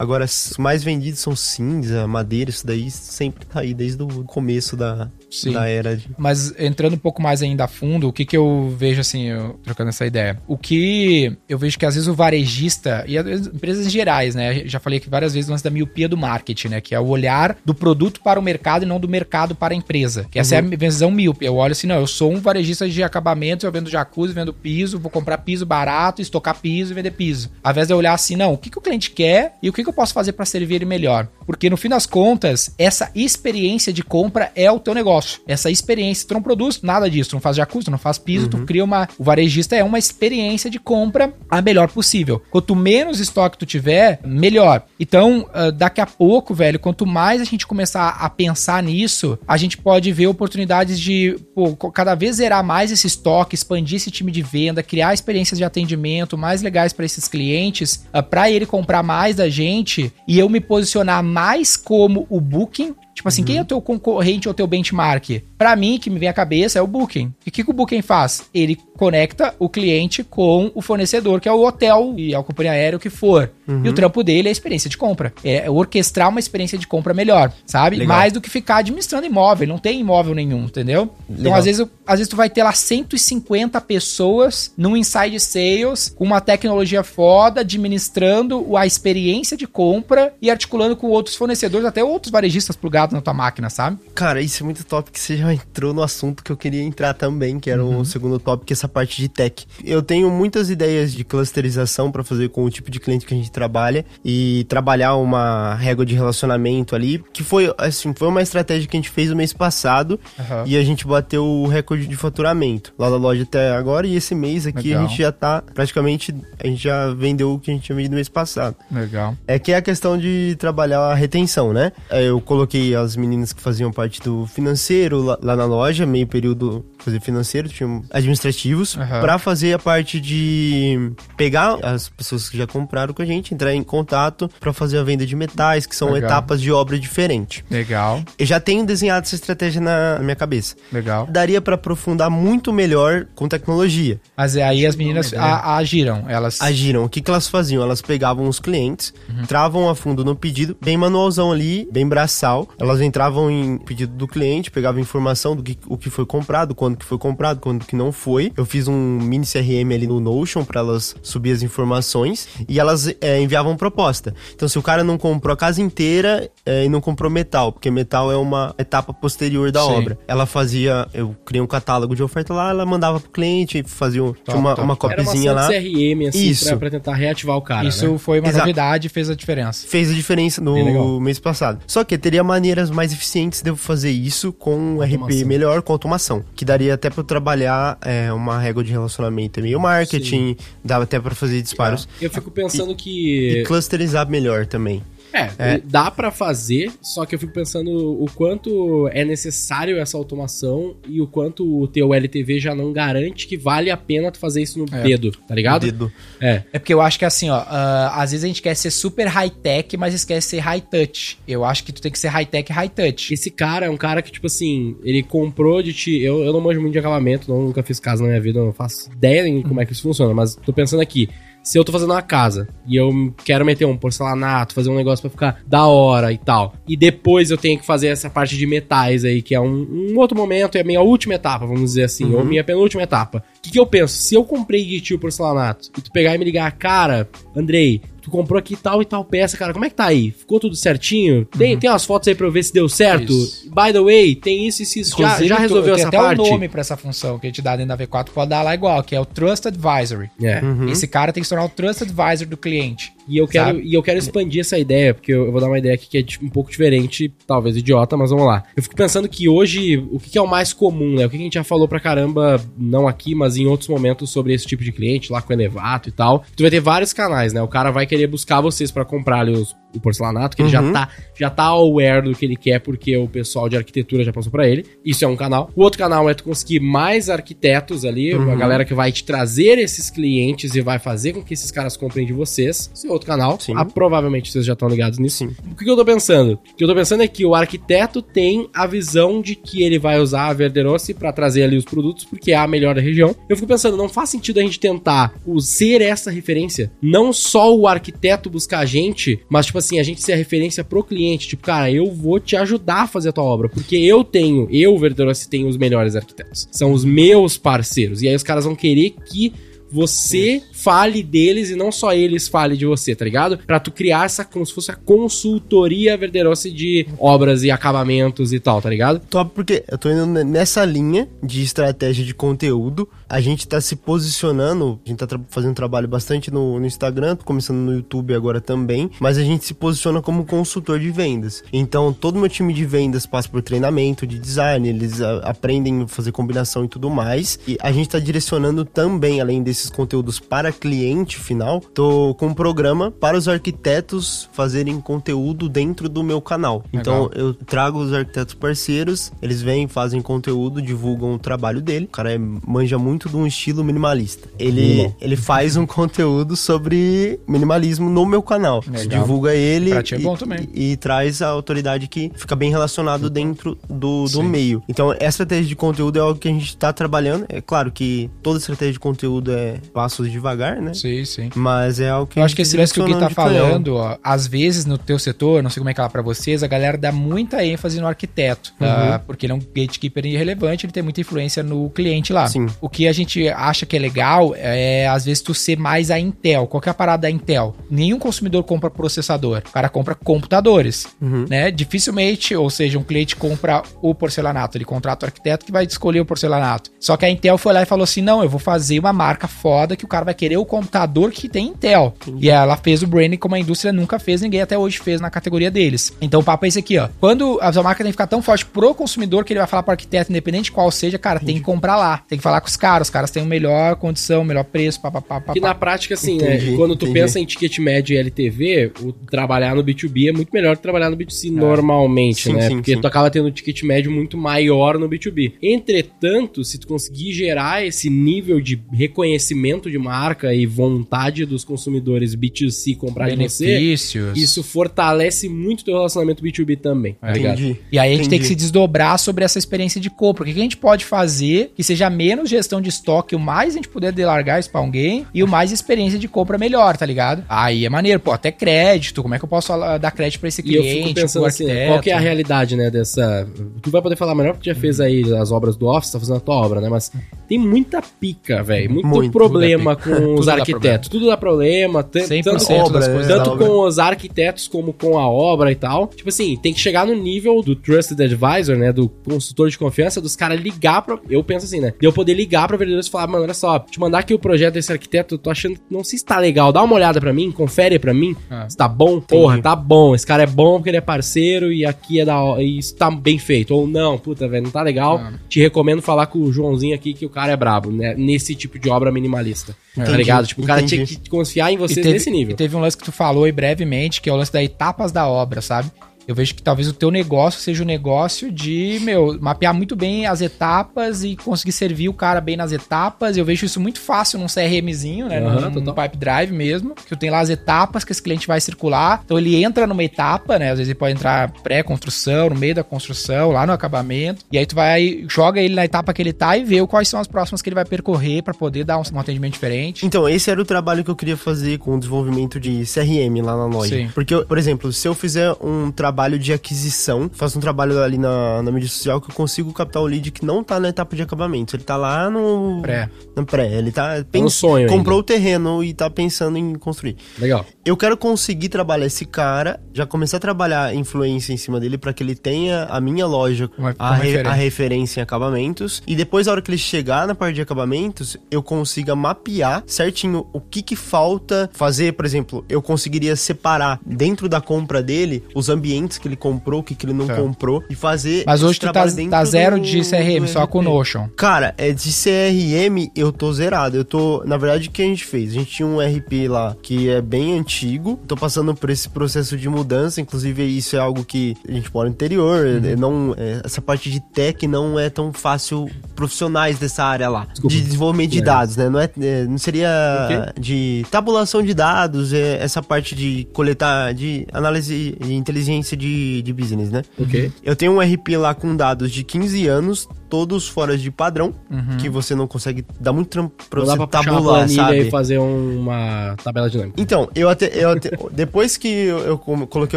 Agora, os mais vendidos são cinza, madeira, isso daí sempre tá aí desde o começo da, Sim. da era de. Mas entrando um pouco mais ainda a fundo, o que que eu vejo assim, eu, trocando essa ideia? O que eu vejo que às vezes o varejista e as empresas em gerais, né? Já falei aqui várias vezes lance da miopia do marketing, né? Que é o olhar do produto para o mercado e não do mercado para a empresa. Que essa é a visão míope. Eu olho assim, não, eu sou um varejista de acabamentos, eu vendo jacuzzi, vendo piso, vou comprar piso barato, estocar piso e vender piso. Ao invés de eu olhar assim, não, o que, que o cliente quer e o que, que eu posso fazer para servir ele melhor. Porque no fim das contas, essa experiência de compra é o teu negócio. Essa experiência, tu não produz nada disso, tu não faz jacuzzi, tu não faz piso, tu cria uma... O varejista é uma experiência de compra a melhor possível. Quanto menos estoque tu tiver, melhor. Então, ah, daqui a pouco, velho, quanto mais a gente começar a pensar nisso, a gente pode ver oportunidades de pô, cada vez zerar mais esse estoque, expandir esse time de venda, criar experiências de atendimento mais legais para esses clientes, para ele comprar mais da gente e eu me posicionar mais como o Booking. Tipo assim, quem é o teu concorrente ou teu benchmark? Pra mim, que me vem à cabeça é o Booking. E o que, que o Booking faz? Ele conecta o cliente com o fornecedor, que é o hotel e a companhia aérea, o que for. E o trampo dele é a experiência de compra. É orquestrar uma experiência de compra melhor, sabe? Legal. Mais do que ficar administrando imóvel. Não tem imóvel nenhum, entendeu? Então, Legal. às vezes, às vezes tu vai ter lá 150 pessoas num inside sales com uma tecnologia foda, administrando a experiência de compra e articulando com outros fornecedores, até outros varejistas plugados na tua máquina, sabe? Cara, isso é muito top que você já entrou no assunto que eu queria entrar também, que era o segundo tópico, essa parte de tech. Eu tenho muitas ideias de clusterização para fazer com o tipo de cliente que a gente trabalha e trabalhar uma régua de relacionamento ali, que foi assim, foi uma estratégia que a gente fez no mês passado Aham. e a gente bateu o recorde de faturamento lá da loja até agora e esse mês aqui Legal. a gente já tá praticamente a gente já vendeu o que a gente tinha vendido no mês passado. Legal. É que é a questão de trabalhar a retenção, né? É, Eu coloquei as meninas que faziam parte do financeiro lá, lá na loja, meio período fazer financeiro, tinham administrativos, Aham. pra fazer a parte de pegar as pessoas que já compraram com a gente, entrar em contato pra fazer a venda de metais, que são Legal. etapas de obra diferente. Legal. Eu já tenho desenhado essa estratégia na, minha cabeça. Legal. Daria pra aprofundar muito melhor com tecnologia. Mas é aí as meninas a- agiram. Elas. agiram. O que, que elas faziam? Elas pegavam os clientes, travam a fundo no pedido, bem manualzão ali, bem braçal. Elas entravam em pedido do cliente, pegavam informação do que, o que foi comprado, quando que foi comprado, quando que não foi. Eu fiz um mini CRM ali no Notion para elas subir as informações e elas é, enviavam proposta. Então, se o cara não comprou a casa inteira é, e não comprou metal, porque metal é uma etapa posterior da Sim. obra. Ela fazia, eu criei um catálogo de oferta lá, ela mandava pro cliente, fazia um- uma, top. uma Era uma copizinha lá. CRM, assim, Isso. pra, pra tentar reativar o cara, Isso né? foi uma Exato. novidade e fez a diferença. fez a diferença no mês passado. Só que teria maneiras mais eficientes de eu fazer isso com um RP melhor, com automação. Que daria até pra eu trabalhar é, uma régua de relacionamento e meio marketing, dava até pra fazer disparos. Eu fico pensando E que... clusterizar melhor também. É, É. dá pra fazer, só que eu fico pensando o quanto é necessário essa automação e o quanto o teu LTV já não garante que vale a pena tu fazer isso no É. dedo, tá ligado? Dedo. É. É porque eu acho que assim, ó, ah, às vezes a gente quer ser super high-tech, mas esquece ser high-touch. Eu acho que tu tem que ser high-tech e high-touch. Esse cara é um cara que, tipo assim, ele comprou de ti. Eu, eu não manjo muito de acabamento, não, nunca fiz casa na minha vida, não faço ideia em como é que isso funciona, mas tô pensando aqui. Se eu tô fazendo uma casa e eu quero meter um porcelanato, fazer um negócio pra ficar da hora e tal, e depois eu tenho que fazer essa parte de metais aí, que é um, um outro momento, é a minha última etapa, vamos dizer assim, ou minha penúltima etapa. O que, que eu penso? Se eu comprei o porcelanato e tu pegar e me ligar, cara, Andrei, tu comprou aqui tal e tal peça, cara, como é que tá aí? Ficou tudo certinho? Tem, tem umas fotos aí pra eu ver se deu certo? Isso. By the way, tem isso e isso. Já, Inclusive, já tu- resolveu tem essa até parte? o nome pra essa função que a gente dá dentro da V4, pode dar lá igual, que é o Trust Advisory. É. Esse cara tem que se tornar o Trust Advisor do cliente. E eu quero, Sabe? e eu quero expandir essa ideia, porque eu, eu vou dar uma ideia aqui que é tipo, um pouco diferente, talvez idiota, mas vamos lá. Eu fico pensando que hoje, o que, que é o mais comum, né? O que, que a gente já falou pra caramba, não aqui, mas em outros momentos sobre esse tipo de cliente, lá com o Elevato e tal. Tu vai ter vários canais, né? O cara vai querer buscar vocês pra comprar ali os, o porcelanato, que ele já Uhum. tá, já tá aware do que ele quer, porque o pessoal de arquitetura já passou pra ele. Isso é um canal. O outro canal é tu conseguir mais arquitetos ali, a Uhum. galera que vai te trazer esses clientes e vai fazer com que esses caras comprem de vocês. Esse é outro canal. Sim. Ah, provavelmente vocês já estão ligados nisso. Sim. O que, que eu tô pensando? O que eu tô pensando é que o arquiteto tem a visão de que ele vai usar a Verderossi pra trazer ali os produtos, porque é a melhor da região. Eu fico pensando, não faz sentido a gente tentar ser essa referência. Não só o arquiteto buscar a gente, mas, tipo assim, a gente ser a referência pro cliente. Tipo, cara, eu vou te ajudar a fazer a tua obra, porque eu tenho, eu, Verderossi, tenho os melhores arquitetos. São os meus parceiros. E aí os caras vão querer que você fale deles e não só eles falem de você, tá ligado? Pra tu criar essa, como se fosse a consultoria Verderossi de obras e acabamentos e tal, tá ligado? Top porque eu tô indo ne- nessa linha de estratégia de conteúdo. A gente tá se posicionando, a gente tá fazendo trabalho bastante no, no Instagram, começando no YouTube agora também, mas a gente se posiciona como consultor de vendas. Então, todo meu time de vendas passa por treinamento de design, eles a- aprendem a fazer combinação e tudo mais. E a gente tá direcionando também, além desses conteúdos para cliente final, tô com um programa para os arquitetos fazerem conteúdo dentro do meu canal. Então, eu trago os arquitetos parceiros, eles vêm, fazem conteúdo, divulgam o trabalho dele. O cara é- manja muito de um estilo minimalista. Ele, Minimal. ele faz um conteúdo sobre minimalismo no meu canal. Legal. Divulga ele Pra ti é e, bom também. e- e traz a autoridade que fica bem relacionado dentro do, do Sim. meio. Então, essa estratégia de conteúdo é algo que a gente está trabalhando. É claro que toda estratégia de conteúdo é passos devagar, né? Sim, sim. Mas é algo que Eu acho que esse lance que o Gui tá falando, ó, às vezes no teu setor, não sei como é que é lá pra vocês, a galera dá muita ênfase no arquiteto, tá? porque ele é um gatekeeper irrelevante, ele tem muita influência no cliente lá. Sim. O que a gente acha que é legal é, às vezes, tu ser mais a Intel. Qual que é a parada da Intel? Nenhum consumidor compra processador, o cara compra computadores, Uhum. né? Dificilmente, ou seja, um cliente compra o porcelanato, ele contrata o arquiteto que vai escolher o porcelanato. Só que a Intel foi lá e falou assim: não, eu vou fazer uma marca foda que o cara vai querer o computador que tem Intel. E ela fez o branding como a indústria nunca fez, ninguém até hoje fez na categoria deles. Então o papo é esse aqui, ó. Quando a sua marca tem que ficar tão forte pro consumidor que ele vai falar pro arquiteto, independente de qual seja, cara, tem que comprar lá. Tem que falar com os caras, os caras têm o melhor condição, melhor preço, papapá. Que na prática, assim, Entendi, né? Quando tu entendi. pensa em ticket médio e LTV, o trabalhar no B2B é muito melhor que trabalhar no B2C normalmente, Sim, né? sim, Porque sim. tu acaba tendo um ticket médio muito maior no B2B. Entretanto, se tu conseguir gerar esse nível de reconhecimento de marca e vontade dos consumidores B2C comprar de você, benefícios. isso fortalece muito teu relacionamento B2B também, tá ligado? Entendi. E aí a gente tem que se desdobrar sobre essa experiência de compra. O que a gente pode fazer que seja menos gestão de estoque, o mais a gente puder delargar isso pra alguém e o mais experiência de compra melhor, tá ligado? Aí é maneiro, pô, até crédito. Como é que eu posso dar crédito pra esse E eu cliente? fico pensando assim, qual que é a realidade, né, dessa... Tu vai poder falar melhor porque já fez aí as obras do Office, tá fazendo a tua obra, né, mas tem muita pica, velho, muito, Muito, problema é com os arquitetos, tudo dá problema, tan- 100% tanto, obra, coisas. tanto com os arquitetos como com a obra e tal. Tipo assim, tem que chegar no nível do Trusted Advisor, né, do consultor de confiança, dos caras ligar pra... Eu penso assim, né, de eu poder ligar pra vendedores e falar, mano, olha só, te mandar aqui o projeto desse arquiteto, eu tô achando que não sei se tá legal, dá uma olhada pra mim, confere pra mim, Ah. se tá bom, porra, tá bom, esse cara é bom porque ele é parceiro e aqui é da hora, e isso tá bem feito. Ou não, puta, velho, não tá legal. Ah. Te recomendo falar com o Joãozinho aqui que o cara é brabo, né? Nesse tipo de obra minimalista. Entendi. Tá ligado? Tipo, o cara tinha que confiar em vocês teve, nesse nível. E teve um lance que tu falou aí brevemente, que é o lance da etapas da obra, sabe? Eu vejo que talvez o teu negócio seja o negócio de, meu, mapear muito bem as etapas e conseguir servir o cara bem nas etapas. Eu vejo isso muito fácil num CRMzinho, né? Aham, num, num total. Pipe Drive mesmo. Que eu tenho lá as etapas que esse cliente vai circular. Então ele entra numa etapa, né? Às vezes ele pode entrar pré-construção, no meio da construção, lá no acabamento. E aí tu vai, joga ele na etapa que ele tá e vê quais são as próximas que ele vai percorrer pra poder dar um, um atendimento diferente. Então, esse era o trabalho que eu queria fazer com o desenvolvimento de CRM lá na loja. Sim. Porque, por exemplo, se eu fizer um trabalho de aquisição, faço um trabalho ali na, na mídia social que eu consigo captar o lead que não tá na etapa de acabamento. Ele tá lá no. Pré. No pré. Ele tá. Tá no sonho Comprou o terreno e tá pensando em construir. Legal. Eu quero conseguir trabalhar esse cara, já começar a trabalhar influência em cima dele pra que ele tenha a minha loja, Como- a, referência. a referência em acabamentos. E depois, na hora que ele chegar na parte de acabamentos, eu consiga mapear certinho o que que falta fazer. Por exemplo, eu conseguiria separar dentro da compra dele os ambientes que ele comprou, o que, que ele não Tá. comprou e fazer. Mas hoje tu tá, tá zero do- de CRM, só com o. Notion. Cara, é de CRM eu tô zerado. Eu tô. Na verdade, o que a gente fez? A gente tinha um RP lá que é bem antigo. Tô passando por esse processo de mudança. Inclusive, isso é algo que a gente mora no interior. Uhum. é, Não, é, essa parte de tech não é tão fácil profissionais dessa área lá. Desculpa. De desenvolvimento de É. dados, né? Não, é, é, não seria de tabulação de dados, é, essa parte de coletar, de análise de inteligência de, de business, né? Ok. Eu tenho um RP lá com dados de 15 anos, todos fora de padrão, que você não consegue dar muito trampo pra Não você pra tabular, sabe? e fazer uma tabela dinâmica. Então, eu até, eu até- depois que eu, eu coloquei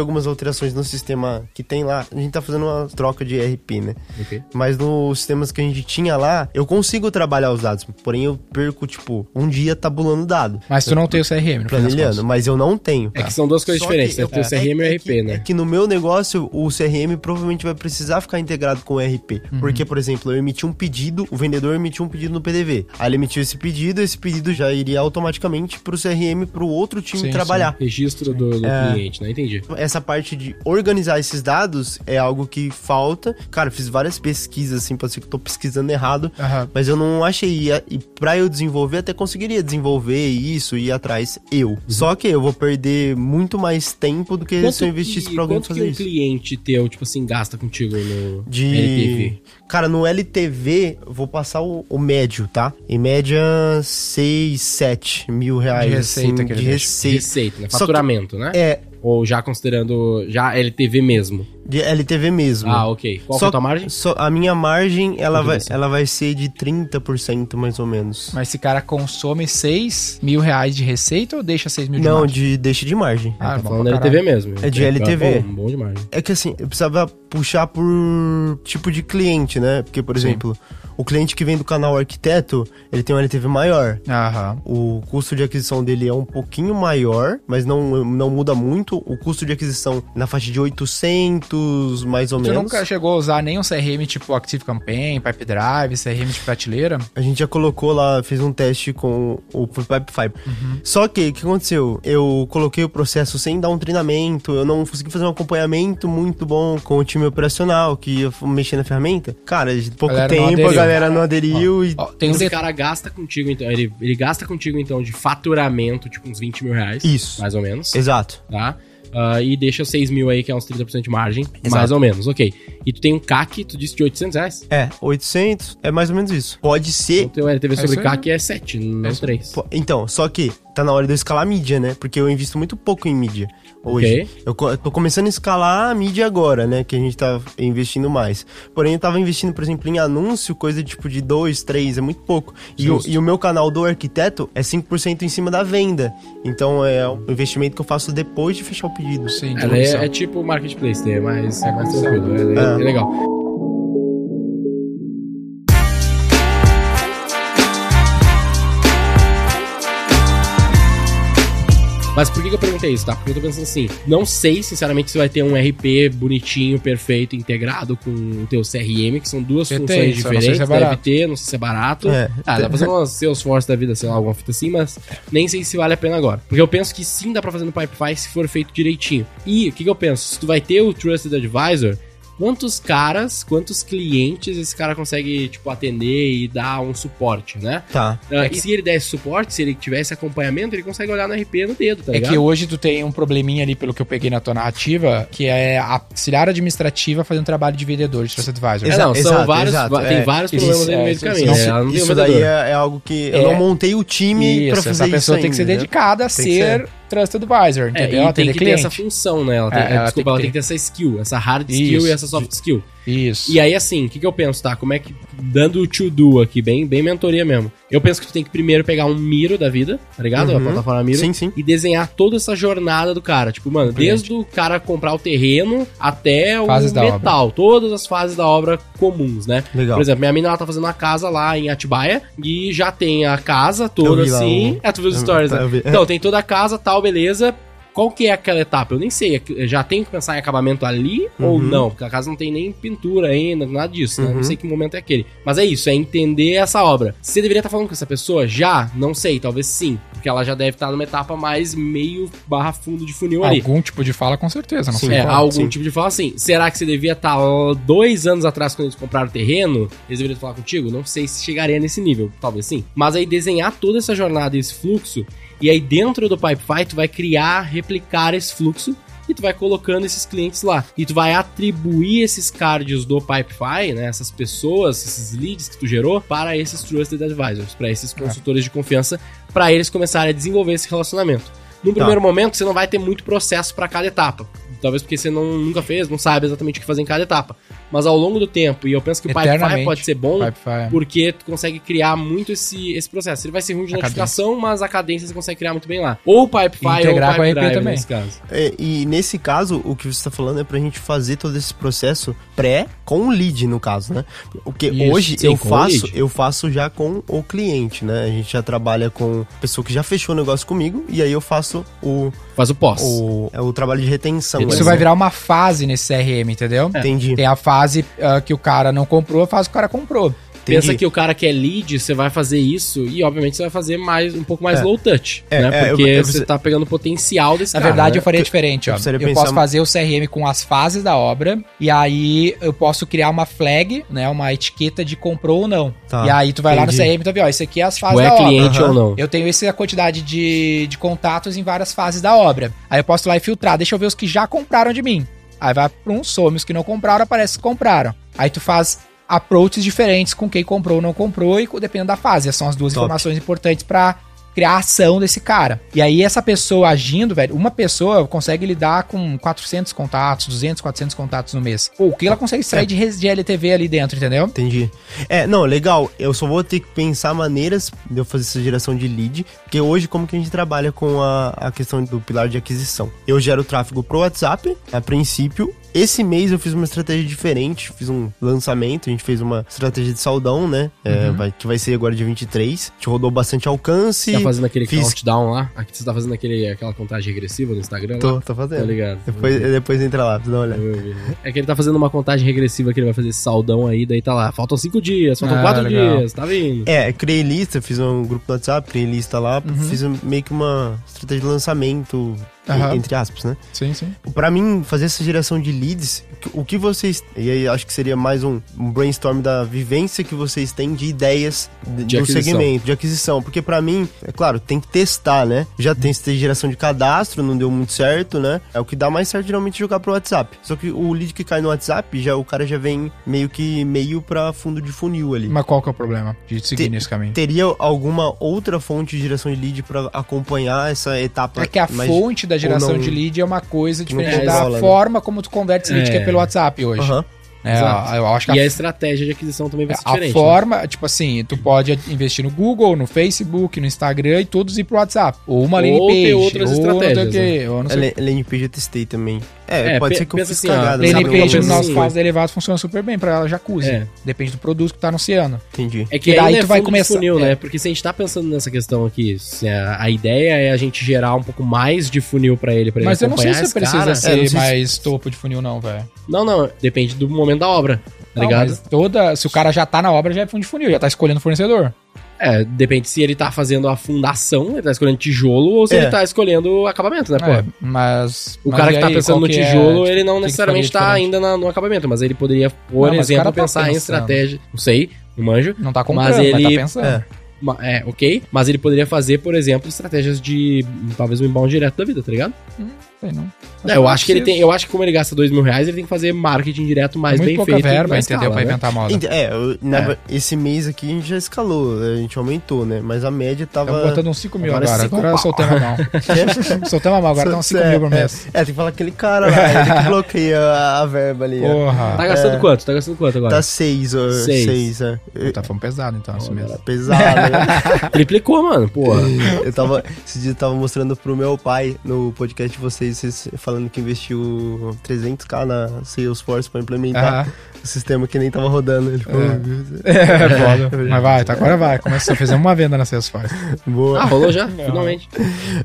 algumas alterações no sistema que tem lá, a gente tá fazendo uma troca de RP, né? Ok. Mas nos sistemas que a gente tinha lá, eu consigo trabalhar os dados, porém eu perco, tipo, um dia tabulando dado. Mas tu não tem o CRM, das Planilhando, mas eu não tenho. É que são duas coisas Só diferentes, que né? eu- Tem o CRM e o é RP, que- né? É que no meu negócio, o CRM provavelmente vai precisar ficar integrado com o RP. Uhum. Porque, por exemplo, eu emiti um pedido, o vendedor emitiu um pedido no PDV. Aí ele emitiu esse pedido, esse pedido já iria automaticamente pro CRM, pro outro time Sim, trabalhar. Registro do, do É. cliente, né? Entendi. Essa parte de organizar esses dados é algo que falta. Cara, fiz várias pesquisas, assim, pode ser que eu tô pesquisando errado. Aham. Mas eu não achei. E pra eu desenvolver, até conseguiria desenvolver isso e ir atrás eu. Só que eu vou perder muito mais tempo do que se eu investisse pra alguém quanto fazer que um isso. cliente teu, tipo assim, gasta contigo no De. LTV? Cara, no LTV, vou passar o, o médio, tá? Em média, 6, 7 mil reais. De receita assim, que de receita. Receita, né? Só que- Faturamento, né? É, Ou já considerando já LTV mesmo? De LTV mesmo. Ah, ok. Qual Só- que é a tua margem? só- a minha margem, ela vai, ela vai ser de 30% mais ou menos. Mas esse cara consome 6 mil reais de receita ou deixa 6 mil de Não, margem? de deixa de margem. Ah, tá falando pra LTV mesmo. É de LTV. Bom, bom de margem. É que assim, eu precisava puxar por tipo de cliente, né? Porque, por Sim. exemplo, o cliente que vem do canal arquiteto, ele tem um LTV maior. Aham. O custo de aquisição dele é um pouquinho maior, mas não, não muda muito. O custo de aquisição na faixa de 800, mais ou Tu menos. nunca chegou a usar nenhum CRM tipo Active Campaign, Pipe Drive, CRM de prateleira? A gente já colocou lá, fez um teste com o Pipefy. Uhum. Só que, o que aconteceu? Eu coloquei o processo sem dar um treinamento, eu não consegui fazer um acompanhamento muito bom com o time operacional, que ia mexer na ferramenta. Cara, de pouco Galera tempo a galera não aderiu e... Ó, tem um Esse cara gasta contigo, então. Ele, ele gasta contigo, então, de faturamento, tipo, uns 20 mil reais. Isso. Mais ou menos. Exato. Tá? Ah, e deixa 6 mil aí, que é uns 30% de margem. Exato. Mais ou menos, ok. E tu tem um CAC, tu disse de 800 reais. É, 800 é mais ou menos isso. Pode ser... Então teu LTV sobre aí. CAC é 7, não isso 3. Po- Então, só que tá na hora de eu escalar a mídia, né? Porque eu invisto muito pouco em mídia hoje. Ok. Eu eu tô começando a escalar a mídia agora, né? Que a gente tá investindo mais. Porém, eu tava investindo, por exemplo, em anúncio, coisa tipo de 2, 3, é muito pouco. E o, e o meu canal do arquiteto é 5% em cima da venda. Então, é um investimento que eu faço depois de fechar o pedido. Sim, Ela comissão. é, é tipo marketplace, é mais, é mais tranquilo, é, é- É. é legal. Mas por que, que eu perguntei isso, tá? Porque eu tô pensando assim, não sei, sinceramente, se vai ter um RP bonitinho, perfeito, integrado com o teu CRM, que são duas funções só não sei diferentes, se é deve ter, não sei se é barato. É. Ah, dá pra fazer umas Salesforce da vida, sei lá, alguma fita assim, mas nem sei se vale a pena agora. Porque eu penso que sim dá pra fazer no Pipefy se for feito direitinho. E o que, que eu penso? Se tu vai ter o Trusted Advisor, quantos caras, quantos clientes esse cara consegue, tipo, atender e dar um suporte, né? Tá. Ah, e se ele desse suporte, se ele tivesse acompanhamento, ele consegue olhar no RP no dedo, tá É ligado? que hoje tu tem um probleminha ali, pelo que eu peguei na tua narrativa, que é a auxiliar administrativa fazendo trabalho de vendedor, de Trust Advisor. É, não, são exato, vários, exato, tem é. vários Isso, problemas aí no é, meio do isso, caminho. isso, tem Isso um daí é, é algo que eu É. não montei o time pra Isso, fazer essa isso pessoa tem que ser né? dedicada a que ser Trusted Advisor, É, entendeu? e Atender tem que ter essa função, né? Ela tem, É, é, ela desculpa, tem ela ter. tem que ter essa skill, essa hard skill Isso. e essa soft skill. Isso. E aí, assim, o que, que eu penso, tá? Como é que. Dando o to-do aqui, bem, bem mentoria mesmo. Eu penso que tu tem que primeiro pegar um Miro da vida, tá ligado? A Uhum. plataforma Miro. Sim, sim. E desenhar toda essa jornada do cara. Tipo, mano, Brilhante. desde o cara comprar o terreno até o Fases metal. Todas as fases da obra comuns, né? Legal. Por exemplo, minha mina ela tá fazendo uma casa lá em Atibaia e já tem a casa Eu toda vi lá assim. o- É, tu viu os eu- stories, tá, né? eu vi. Então, tem toda a casa, tal, beleza. Qual que é aquela etapa? Eu nem sei. Já tem que pensar em acabamento ali ou Uhum. não? Porque a casa não tem nem pintura ainda, nada disso, né? Uhum. Não sei que momento é aquele. Mas é isso, é entender essa obra. Você deveria estar falando com essa pessoa? Já? Não sei, talvez sim. Porque ela já deve estar numa etapa mais meio barra fundo de funil ali. Algum tipo de fala, com certeza. Não Sim. sei É, qual. algum sim. tipo de fala assim. Será que você devia estar dois anos atrás quando eles compraram o terreno? Eles deveriam falar contigo? Não sei se chegaria nesse nível, talvez sim. Mas aí desenhar toda essa jornada e esse fluxo, e aí dentro do Pipefy tu vai criar, replicar esse fluxo. E tu vai colocando esses clientes lá. E tu vai atribuir esses cards do Pipefy, né? Essas pessoas, esses leads que tu gerou, para esses Trusted Advisors, para esses consultores de confiança, para eles começarem a desenvolver esse relacionamento. No primeiro momento, você não vai ter muito processo para cada etapa. Talvez porque você não, nunca fez, não sabe exatamente o que fazer em cada etapa. Mas ao longo do tempo, e eu penso que o Pipefy pode ser bom, Pipefy. porque tu consegue criar muito esse, esse processo. Ele vai ser ruim de A notificação, mas a cadência você consegue criar muito bem lá. Ou o Pipefy ou o Integrar com a RP Pipedrive também. nesse caso. É, e nesse caso, o que você está falando é pra gente fazer todo esse processo pré com o lead, no caso, né? Porque Isso, hoje sim, eu faço, eu faço já com o cliente, né? A gente já trabalha com pessoa que já fechou o negócio comigo e aí eu faço o, Faz o pós. o, é o trabalho de retenção. Isso vai virar uma fase nesse CRM, entendeu? Entendi. Tem a fase ah, que o cara não comprou, a fase que o cara comprou. Pensa entendi. que o cara que é lead, você vai fazer isso e, obviamente, você vai fazer mais um pouco mais É. low touch, É, né? é, Porque eu- eu- você tá pegando o potencial desse Na cara. verdade, né? eu faria diferente, ó. eu Eu, pensar- posso fazer o CRM com as fases da obra, e aí eu posso criar uma flag, né? Uma etiqueta de comprou ou não. Tá, e aí tu vai lá no entendi. CRM e tu vê, ó, isso aqui é as fases Ou é da obra. cliente Aham. ou não. Eu tenho essa quantidade de, de contatos em várias fases da obra. Aí eu posso ir lá e filtrar. Deixa eu ver os que já compraram de mim. Aí vai para um some, os que não compraram, aparece que compraram. Aí tu faz approaches diferentes com quem comprou ou não comprou e dependendo da fase. Essas são as duas Top. informações importantes para criar a ação desse cara. E aí essa pessoa agindo, velho, uma pessoa consegue lidar com 400 contatos, 200, 400 contatos no mês. Pô, o que ela consegue extrair de, res- de LTV ali dentro, entendeu? Entendi. É, não, legal. Eu só vou ter que pensar maneiras de eu fazer essa geração de lead, porque hoje como que a gente trabalha com a, a questão do pilar de aquisição? Eu gero tráfego pro WhatsApp, a princípio. Esse mês eu fiz uma estratégia diferente, fiz um lançamento, a gente fez uma estratégia de saudão, né? É, vai, que vai ser agora dia 23. A gente rodou bastante alcance. Tá fazendo aquele fiz- countdown lá? Aqui você tá fazendo aquele, aquela contagem regressiva no Instagram? lá? Tô, tô Tá fazendo. ligado. Depois, depois entra lá, pra dar uma olhada. É que ele tá fazendo uma contagem regressiva que ele vai fazer esse saldão aí, daí tá lá. Faltam cinco dias, faltam Ah, quatro legal. dias, tá vindo. É, criei lista, fiz um grupo no WhatsApp, criei lista lá, Uhum. fiz meio que uma estratégia de lançamento, Aham. entre aspas, né? Sim, sim. Pra mim, fazer essa geração de leads, o que vocês. E aí acho que seria mais um, brainstorm da vivência que vocês têm de ideias de- De do aquisição. segmento, de aquisição. Porque pra mim, é claro, tem que testar, né? Já tem essa geração de cadastro, não deu muito certo, né? É o que dá mais certo geralmente jogar pro WhatsApp. Só que o lead que cai no WhatsApp, já o cara já vem meio que meio pra fundo de funil ali. Mas qual que é o problema de seguir Te- nesse caminho? Teria alguma outra fonte de geração de lead pra acompanhar essa etapa? É que a mais- fonte da geração não- de lead é uma coisa diferente da né? forma como tu converte esse lead, É. que é pelo WhatsApp hoje. Aham. É, Exato. eu acho que E a, a estratégia de aquisição também vai ser a diferente. né? forma, tipo assim, tu pode investir no Google, no Facebook, no Instagram e todos ir pro WhatsApp. Ou uma Ou landing ter page. outras ou estratégias, não sei o quê, ou não É, sei. la- landing page eu testei também. É, É, pode ser que eu fiz assim, cagada. Landing page, no nosso caso elevado, funciona super bem pra ela jacuzzi. É. Depende do produto que tu tá anunciando. Entendi. É que E daí aí tu vai começar- funil, é. né? Porque se a gente tá pensando nessa questão aqui, se a, a ideia é a gente gerar um pouco mais de funil pra ele, pra Mas ele eu não sei se precisa ser É, mais topo de funil, não, velho. Não, não, depende do momento da obra, tá Não, ligado? mas toda. Se o cara já tá na obra, já é fundo de funil, já tá escolhendo o fornecedor. É, depende se ele tá fazendo a fundação, ele tá escolhendo tijolo, ou se É. ele tá escolhendo o acabamento, né, pô? É, mas. O mas cara que tá aí, pensando no é, tijolo, tipo, ele não necessariamente tá ainda na- no acabamento, mas ele poderia, por Não, mas exemplo, tá pensar em pensando. estratégia. Não sei, não manjo. Não tá comprando, Mas mas, ele- tá pensando. É. É, ok. Mas ele poderia fazer, por exemplo, estratégias de talvez um inbound direto da vida, tá ligado? Sei não. É, eu acho que ele tem. Eu acho que como ele gasta dois mil reais, ele tem que fazer marketing direto mais Muito bem pouca feito. verba, entendeu? escala, pra né? inventar moda. Ent- É, É. esse mês aqui a gente já escalou, a gente aumentou, né? Mas a média tava. Estamos botando uns 5 mil Agora é agora. Agora soltamos a mão. soltamos a mão, agora estão 5 é, mil por é. mês. É, tem que falar aquele cara lá, ele que bloqueia a, a verba ali. ó. Porra. Tá gastando É. quanto? Tá gastando quanto agora? Tá seis, ó. Seis. Seis, é. Eu- Tá falando pesado então, esse mês. Pesado, né? Triplicou, mano, porra. Eu tava. Esse dia eu tava mostrando pro meu pai no podcast de vocês, vocês falando que investiu 300k na Salesforce pra implementar Aham. o sistema que nem tava rodando. Ele ficou. É, foda. Mas vai, tá, agora vai. Começou, fizemos uma venda na Salesforce. Boa. Ah, rolou já, finalmente.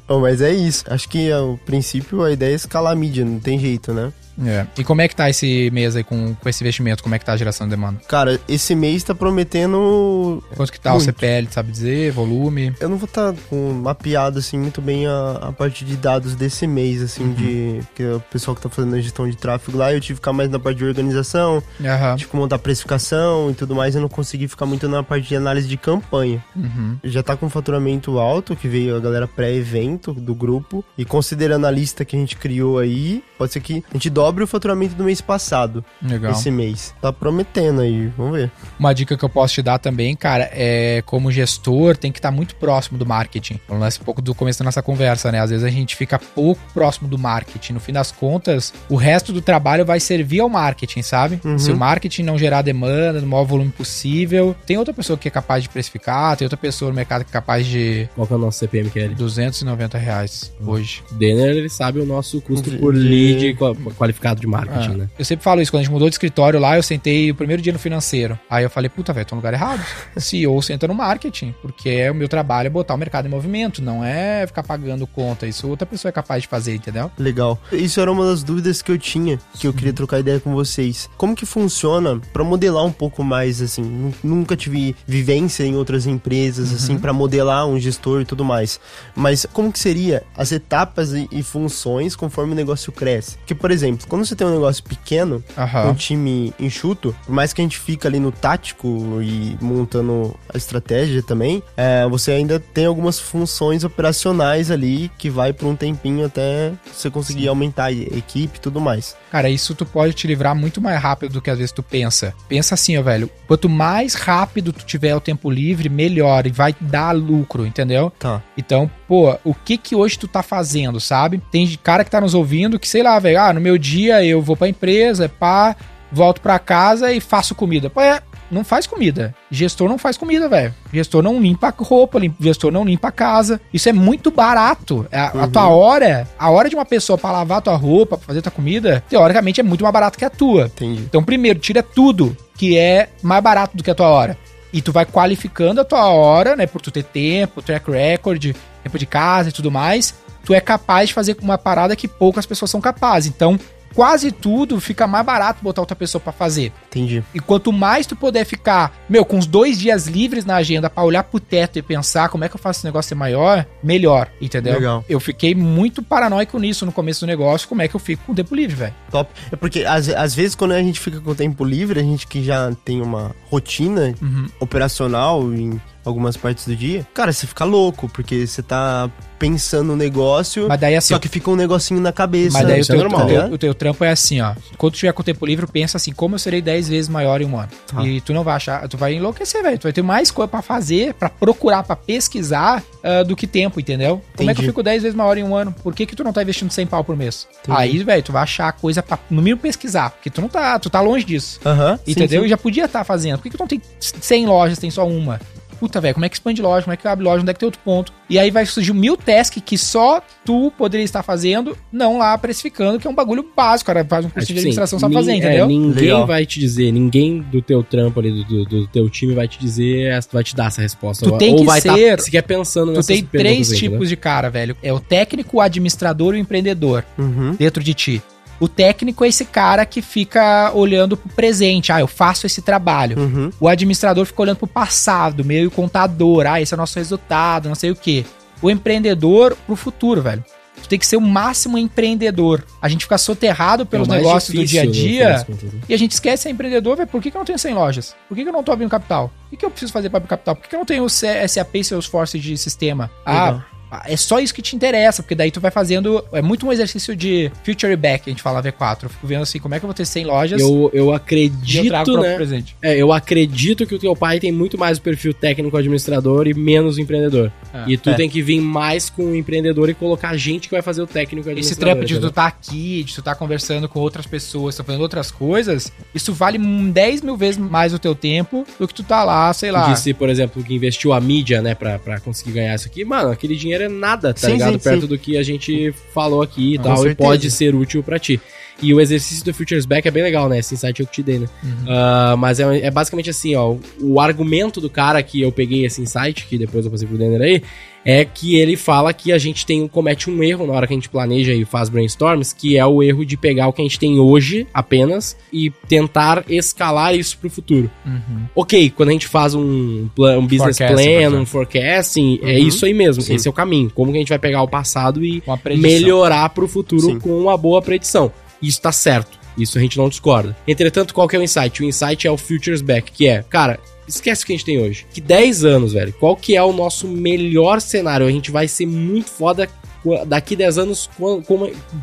Bom, mas é isso. Acho que ao princípio a ideia é escalar a mídia, não tem jeito, né? É. E como é que tá esse mês aí com, com esse investimento? Como é que tá a geração de demanda? Cara, esse mês tá prometendo. Quanto que tá Muito. o CPL, sabe dizer? Volume? Eu não vou estar com mapeado assim muito bem a, a parte de dados desse mês, assim, de. Que o pessoal que tá fazendo a gestão de tráfego lá, eu tive que ficar mais na parte de organização, Aham. tipo, montar precificação e tudo mais, eu não consegui ficar muito na parte de análise de campanha. Uhum. Já tá com faturamento alto, que veio a galera pré-evento do grupo, e considerando a lista que a gente criou aí, pode ser que a gente dobre o faturamento do mês passado, Legal. esse mês. Tá prometendo aí, vamos ver. Uma dica que eu posso te dar também, cara, é como gestor, tem que estar muito próximo do marketing. Falando um pouco do começo da nossa conversa, né? Às vezes a gente fica pouco próximo do marketing. No fim das contas, o resto do trabalho vai servir ao marketing, sabe? Uhum. Se o marketing não gerar demanda no maior volume possível, tem outra pessoa que é capaz de precificar, tem outra pessoa no mercado que é capaz de Qual que é o nosso CPM, Kelly? 290 reais hoje. O Denner, ele sabe o nosso custo De- por de- lead qua- qualificado de marketing, Ah, né? Eu sempre falo isso, quando a gente mudou de escritório lá, eu sentei o primeiro dia no financeiro. Aí eu falei, puta, velho, tô no lugar errado. CEO senta no marketing, porque é o meu trabalho é botar o mercado em movimento, não é ficar pagando conta. Isso outra pessoa é capaz de fazer, entendeu? Legal. Isso era uma das dúvidas que eu tinha, que eu queria trocar ideia com vocês. Como que funciona pra modelar um pouco mais assim? Nu- Nunca tive vivência em outras empresas assim pra modelar um gestor e tudo mais. Mas como que seria as etapas e, e funções conforme o negócio cresce? Que por exemplo, quando você tem um negócio pequeno, um Aham. time enxuto, por mais que a gente fica ali no tático e montando a estratégia também, é, você ainda tem algumas funções operacionais ali que vai por um tempinho até você conseguir aumentar a equipe e tudo mais. Cara, isso tu pode te livrar muito mais rápido do que às vezes tu pensa. Pensa assim, ó, velho. Quanto mais rápido tu tiver o tempo livre, melhor. E vai dar lucro, entendeu? Tá. Então, pô, o que que hoje tu tá fazendo, sabe? Tem cara que tá nos ouvindo que, sei lá, velho, ah, no meu dia eu vou pra empresa, pá, volto pra casa e faço comida. Pô, é, não faz comida. Gestor não faz comida, velho. Gestor não limpa roupa, lim- gestor não limpa a casa. Isso é muito barato. A, a tua hora, a hora de uma pessoa pra lavar tua roupa, pra fazer tua comida, teoricamente é muito mais barato que a tua. Entendi. Então, primeiro, tira tudo que é mais barato do que a tua hora. E tu vai qualificando a tua hora, né? Por tu ter tempo, track record, tempo de casa e tudo mais. Tu é capaz de fazer uma parada que poucas pessoas são capazes. Então, quase tudo fica mais barato botar outra pessoa pra fazer. Entendi. E quanto mais tu puder ficar, meu, com os dois dias livres na agenda pra olhar pro teto e pensar como é que eu faço esse negócio ser maior, melhor, entendeu? Legal. Eu fiquei muito paranoico nisso no começo do negócio, como é que eu fico com o tempo livre, velho. Top. É porque às, às vezes quando a gente fica com o tempo livre, a gente que já tem uma rotina Uhum. operacional em algumas partes do dia, cara, você fica louco, porque você tá pensando no negócio, Mas daí assim, só que fica um negocinho na cabeça. Mas daí o é teu, normal, o, teu, né? o teu trampo é assim, ó. Quando tu tiver com o tempo livre, pensa assim, como eu serei 10 vezes maior em um ano. Tá. E tu não vai achar, tu vai enlouquecer, velho. Tu vai ter mais coisa pra fazer, pra procurar, pra pesquisar ah, do que tempo, entendeu? Como é que eu Entendi. fico 10 vezes maior em um ano? Por que que tu não tá investindo 100 pau por mês? Entendi. Aí, velho, tu vai achar coisa pra, no mínimo, pesquisar. Porque tu não tá, tu tá longe disso. Aham. sim, Entendeu? sim. E já podia estar fazendo. Por que, que tu não tem 100 lojas, tem só uma? Puta, velho, como é que expande loja? Como é que abre loja? Onde é que tem outro ponto? E aí vai surgir mil tasks que só tu poderia estar fazendo, não lá precificando, que é um bagulho básico, cara. Faz um É, curso tipo de administração assim, só fazer, é, entendeu? ninguém Legal. vai te dizer, ninguém do teu trampo ali, do, do, do teu time vai te dizer, essa- vai te dar essa resposta. Tu tem Ou que vai ser- Tá, sequer pensando Tu tem três aí, tipos de cara, velho. É o técnico, o administrador e o empreendedor Uhum. dentro de ti. O técnico é esse cara que fica olhando pro presente. Ah, eu faço esse trabalho. Uhum. O administrador fica olhando pro passado, meio contador. Ah, esse é o nosso resultado, não sei o quê. O empreendedor pro futuro, velho. Tu tem que ser o máximo empreendedor. A gente fica soterrado pelos É o mais negócios do dia a dia. E a gente esquece ser empreendedor, velho. Por que, que eu não tenho 100 lojas? Por que, que eu não tô abrindo capital? O que, que eu preciso fazer para abrir capital? Por que, que eu não tenho o SAP e Salesforce de sistema? Legal. Ah, é só isso que te interessa, porque daí tu vai fazendo. É muito um exercício de future back, a gente fala V4. Eu fico vendo assim, como é que eu vou ter 100 lojas Eu, eu e eu acredito, trago né? presente. É, eu acredito que o teu pai tem muito mais o perfil técnico administrador e menos empreendedor. É. e tu É. tem que vir mais com o empreendedor e colocar gente que vai fazer o técnico Esse administrador. trampo de tu estar aqui, de tu estar conversando com outras pessoas, tá fazendo outras coisas, isso vale um 10 mil vezes mais o teu tempo do que tu tá lá, sei Tu lá. disse, por exemplo, que investiu a mídia, né, pra, pra conseguir ganhar isso aqui. Mano, aquele dinheiro é nada, tá Sim, ligado? sim, Perto sim. do que a gente falou aqui e tal, e pode ser útil pra ti. E o exercício do Futures Back é bem legal, né? Esse insight eu que te dei, né? Uhum. Ah, mas é, é basicamente assim, ó. O argumento do cara que eu peguei esse insight, que depois eu passei pro Denner aí, é que ele fala que a gente tem comete um erro na hora que a gente planeja e faz brainstorms, que é o erro de pegar o que a gente tem hoje apenas e tentar escalar isso pro futuro. Uhum. Ok, quando a gente faz um, plan, um business plan, um forecasting, é Uhum. isso aí mesmo. Sim. Esse é o caminho. Como que a gente vai pegar o passado e melhorar pro futuro Sim. com uma boa predição. Isso tá certo. Isso a gente não discorda. Entretanto, qual que é o insight? O insight é o Futures Back, que é, cara, esquece o que a gente tem hoje. Que 10 anos, velho, qual que é o nosso melhor cenário? A gente vai ser muito foda qu- daqui 10 anos, como,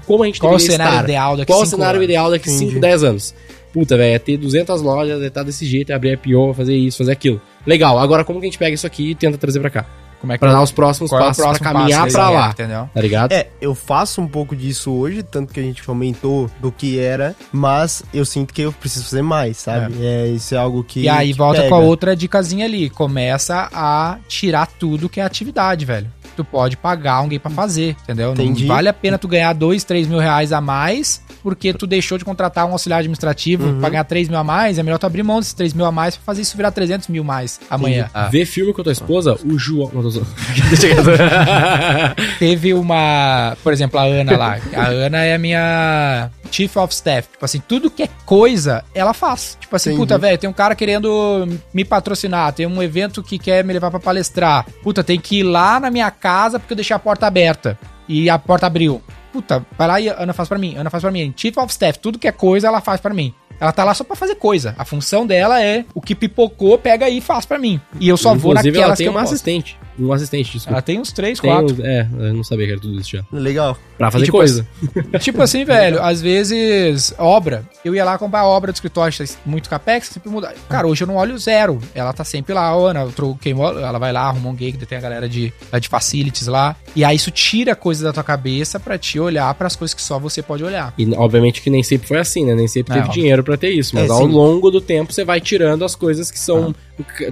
como, a gente Qual o cenário estar. ideal daqui Qual o cenário anos? ideal daqui Entendi. 5, 10 anos? Puta, velho, é ter 200 lojas, é estar desse jeito, é abrir IPO, fazer isso, fazer aquilo. Legal, agora como que a gente pega isso aqui e tenta trazer pra cá? Como é que Pra dar os próximos é passos pra próximo caminhar passo pra lá, Entendeu? tá ligado? É, eu faço um pouco disso hoje, tanto que a gente aumentou do que era, mas eu sinto que eu preciso fazer mais, sabe? É, isso é algo que. E aí volta pega. com a outra dicasinha ali. Começa a tirar tudo que é atividade, velho. Tu pode pagar alguém pra fazer, entendeu? Entendi. Não vale a pena tu ganhar dois, três mil reais a mais porque tu deixou de contratar um auxiliar administrativo Uhum. pra ganhar 3 mil a mais. É melhor tu abrir mão desses 3 mil a mais pra fazer isso virar 300 mil mais amanhã. Ah. Ver filme com a tua esposa, o João. Não, tô. Teve uma, por exemplo, a Ana lá. A Ana é a minha chief of staff. Tipo assim, tudo que é coisa, ela faz. Tipo assim, Entendi. puta, velho, tem um cara querendo me patrocinar, tem um evento que quer me levar pra palestrar. Puta, tem que ir lá na minha casa porque eu deixei a porta aberta e a porta abriu. Puta, vai lá e Ana faz pra mim. Ana faz pra mim. Chief of staff, tudo que é coisa, ela faz pra mim. Ela tá lá só pra fazer coisa. A função dela é o que pipocou, pega aí e faz pra mim. E eu só vou Inclusive, ela naquelas tem que uma posso. Um assistente, desculpa. Ela tem uns 3, Tem 4. uns- é, eu não sabia que era tudo isso já. Legal. Pra fazer tipo, coisa. tipo assim, velho, às vezes, obra, eu ia lá comprar a obra do escritório, é muito capex, sempre muda. Cara, hoje eu não olho zero. Ela tá sempre lá, Ana, eu troquei, mo- ela vai lá, arruma um gig, tem a galera de, lá de facilities lá. E aí isso tira coisa da tua cabeça pra te olhar pras coisas que só você pode olhar. E obviamente que nem sempre foi assim, né? Nem sempre É, teve ó. dinheiro pra ter isso. Mas É, ao longo do tempo você vai tirando as coisas que são,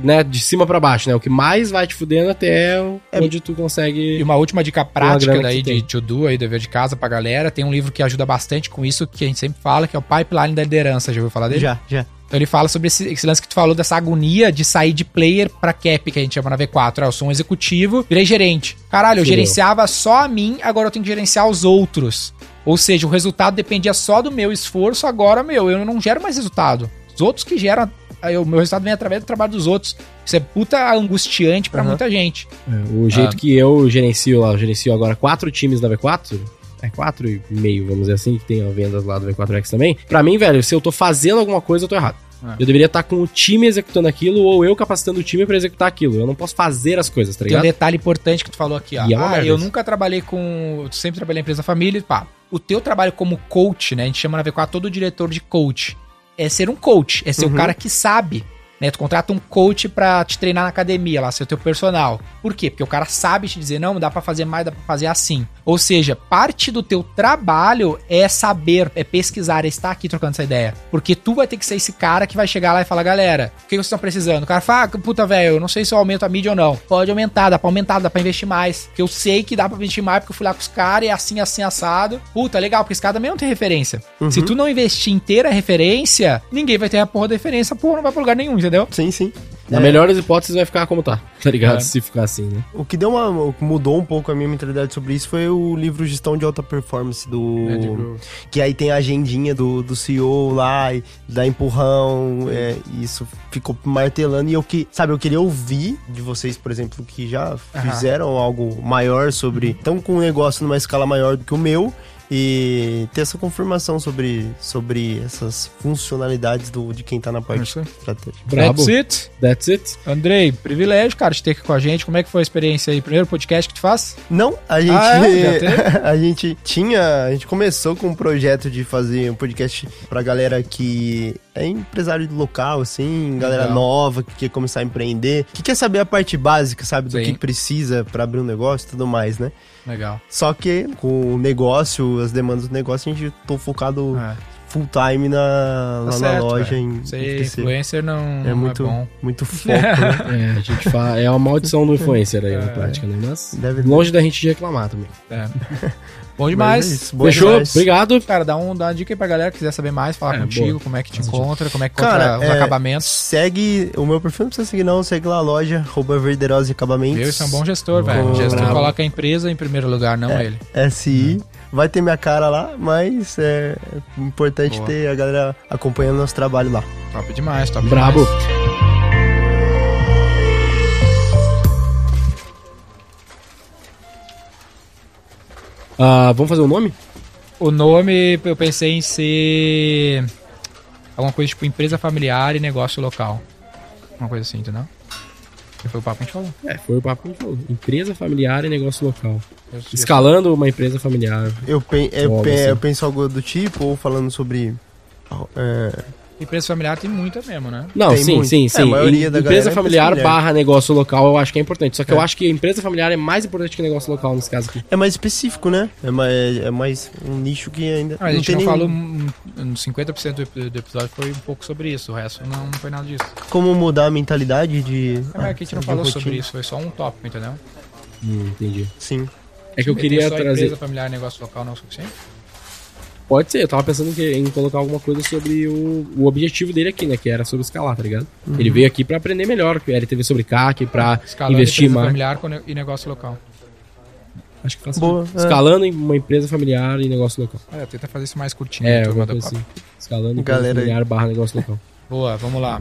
né, de cima pra baixo, né? O que mais vai te fudendo até É. onde tu E consegue. uma última dica prática daí de tem. to do aí, dever de casa pra galera, tem um livro que ajuda bastante com isso, que a gente sempre fala, que é o Pipeline da Liderança. Já ouviu falar dele? Já, já. Então ele fala sobre esse, esse lance que tu falou dessa agonia de sair de player pra cap, que a gente chama na V4. Ah, eu sou um executivo, virei gerente. Caralho, eu Fudeu. gerenciava só a mim, agora eu tenho que gerenciar os outros. Ou seja, o resultado dependia só do meu esforço, agora, meu, eu não gero mais resultado. Os outros que geram, o meu resultado vem através do trabalho dos outros. Isso é puta angustiante pra Aham. muita gente. É, O jeito Ah. que eu gerencio lá, eu gerencio agora quatro times da V4. É quatro e meio, vamos dizer assim, que tem vendas lá do V4X também. Pra mim, velho, se eu tô fazendo alguma coisa, eu tô errado. É. Eu deveria estar com o time executando aquilo ou eu capacitando o time pra executar aquilo. Eu não posso fazer as coisas, tá Tem um ligado? detalhe importante que tu falou aqui, ó. E é ah, eu nunca trabalhei com. Eu sempre trabalhei em empresa família, pá. O teu trabalho como coach, né? A gente chama na V4 todo diretor de coach. É ser um coach, é ser o Uhum. cara que sabe. Né? Tu contrata um coach pra te treinar na academia, lá, ser o teu personal. Por quê? Porque o cara sabe te dizer, não, dá pra fazer mais, dá pra fazer assim. Ou seja, parte do teu trabalho é saber, é pesquisar, é estar aqui trocando essa ideia. Porque tu vai ter que ser esse cara que vai chegar lá e falar, galera, o que vocês estão precisando? O cara fala, ah, puta, velho, eu não sei se eu aumento a mídia ou não. Pode aumentar, dá pra aumentar, dá pra investir mais. Porque eu sei que dá pra investir mais, porque eu fui lá com os caras e é assim, assim, assado. Puta, legal, porque esse cara também não tem referência. Uhum. Se tu não investir inteira a referência, ninguém vai ter a porra da referência, porra, não vai pra lugar nenhum, entendeu? Sim, sim. Na É. melhor das hipóteses vai ficar como tá, tá ligado? É. Se ficar assim, né? O que deu uma. o que mudou um pouco a minha mentalidade sobre isso foi o livro Gestão de Alta Performance do. É, Que aí tem a agendinha do, do CEO lá, e dá empurrão, é, e isso ficou martelando. E eu que, sabe, eu queria ouvir de vocês, por exemplo, que já Aham. fizeram algo maior sobre. Estão com um negócio numa escala maior do que o meu. E ter essa confirmação sobre, sobre essas funcionalidades do, de quem tá na parte Isso. estratégica. Brabo. That's it. That's it. Andrei, privilégio, cara, de ter aqui com a gente. Como é que foi a experiência aí? Primeiro podcast que tu faz? Não, a gente. Ah, é? A gente tinha. A gente começou com um projeto de fazer um podcast pra galera que é empresário do local, assim, galera Legal. nova, que quer começar a empreender, que quer saber a parte básica, sabe, do Sim. que precisa pra abrir um negócio e tudo mais, né? Legal. Só que com o negócio, as demandas do negócio, a gente tô focado É. full time na, Tá lá na certo, loja velho. em, Ser influencer não É não muito, é bom. muito foco, né? É, a gente fala. É uma maldição do influencer aí na É. prática, né? Mas Deve- longe da gente de reclamar também. É. Bom demais. é isso, Fechou? demais. Obrigado. Cara, dá, um, dá uma dica aí pra galera que quiser saber mais, falar É, contigo, boa. como é que te encontra, como é que Cara, encontra os é, acabamentos. Segue o meu perfil, não precisa seguir não, segue lá a loja, arroba Verderosa Acabamentos. Viu? Isso é um bom gestor, velho. Bom, gestor bravo. coloca a empresa em primeiro lugar, não ele. SI. Vai ter minha cara lá, mas é importante Boa. ter a galera acompanhando nosso trabalho lá. Top demais, top Brabo. demais. Ah, vamos fazer o nome? O nome, eu pensei em ser alguma coisa tipo empresa familiar e negócio local. Uma coisa assim, entendeu? Que foi o papo que a gente falou. É, foi o papo que a gente falou. Empresa familiar e negócio local. Escalando uma empresa familiar. Eu, pe- eu, pe- assim. eu penso algo do tipo, ou falando sobre. é, Empresa familiar tem muita mesmo, né? Não, Tem sim, muito. sim, É, sim. empresa é familiar empresa familiar. barra negócio local eu acho que é importante. Só que eu É. acho que empresa familiar é mais importante que negócio local nesse caso aqui. é mais específico, né? É mais, é mais um nicho que ainda. Ah, a gente não, tem falou. nenhum- hum, 50% do ep- do episódio foi um pouco sobre isso. O resto não, não foi nada disso. como mudar a mentalidade de. É, mas aqui a gente não falou rotina. sobre isso. Foi só um tópico, entendeu? Hum, entendi. Sim. É que eu queria só trazer. Empresa familiar e negócio local não é o suficiente? Pode ser, eu tava pensando que- em colocar alguma coisa sobre o, o objetivo dele aqui, né? Que era sobre escalar, tá ligado? Uhum. Ele veio aqui pra aprender melhor, que ele teve sobre CAC, pra Escalando investir empresa mais. familiar e negócio local. Acho que faz Boa, sentido. é. Escalando em uma empresa familiar e negócio local. É, tenta fazer isso mais curtinho. É, coisa papo. assim. Escalando em empresa familiar barra negócio local. Boa, vamos lá.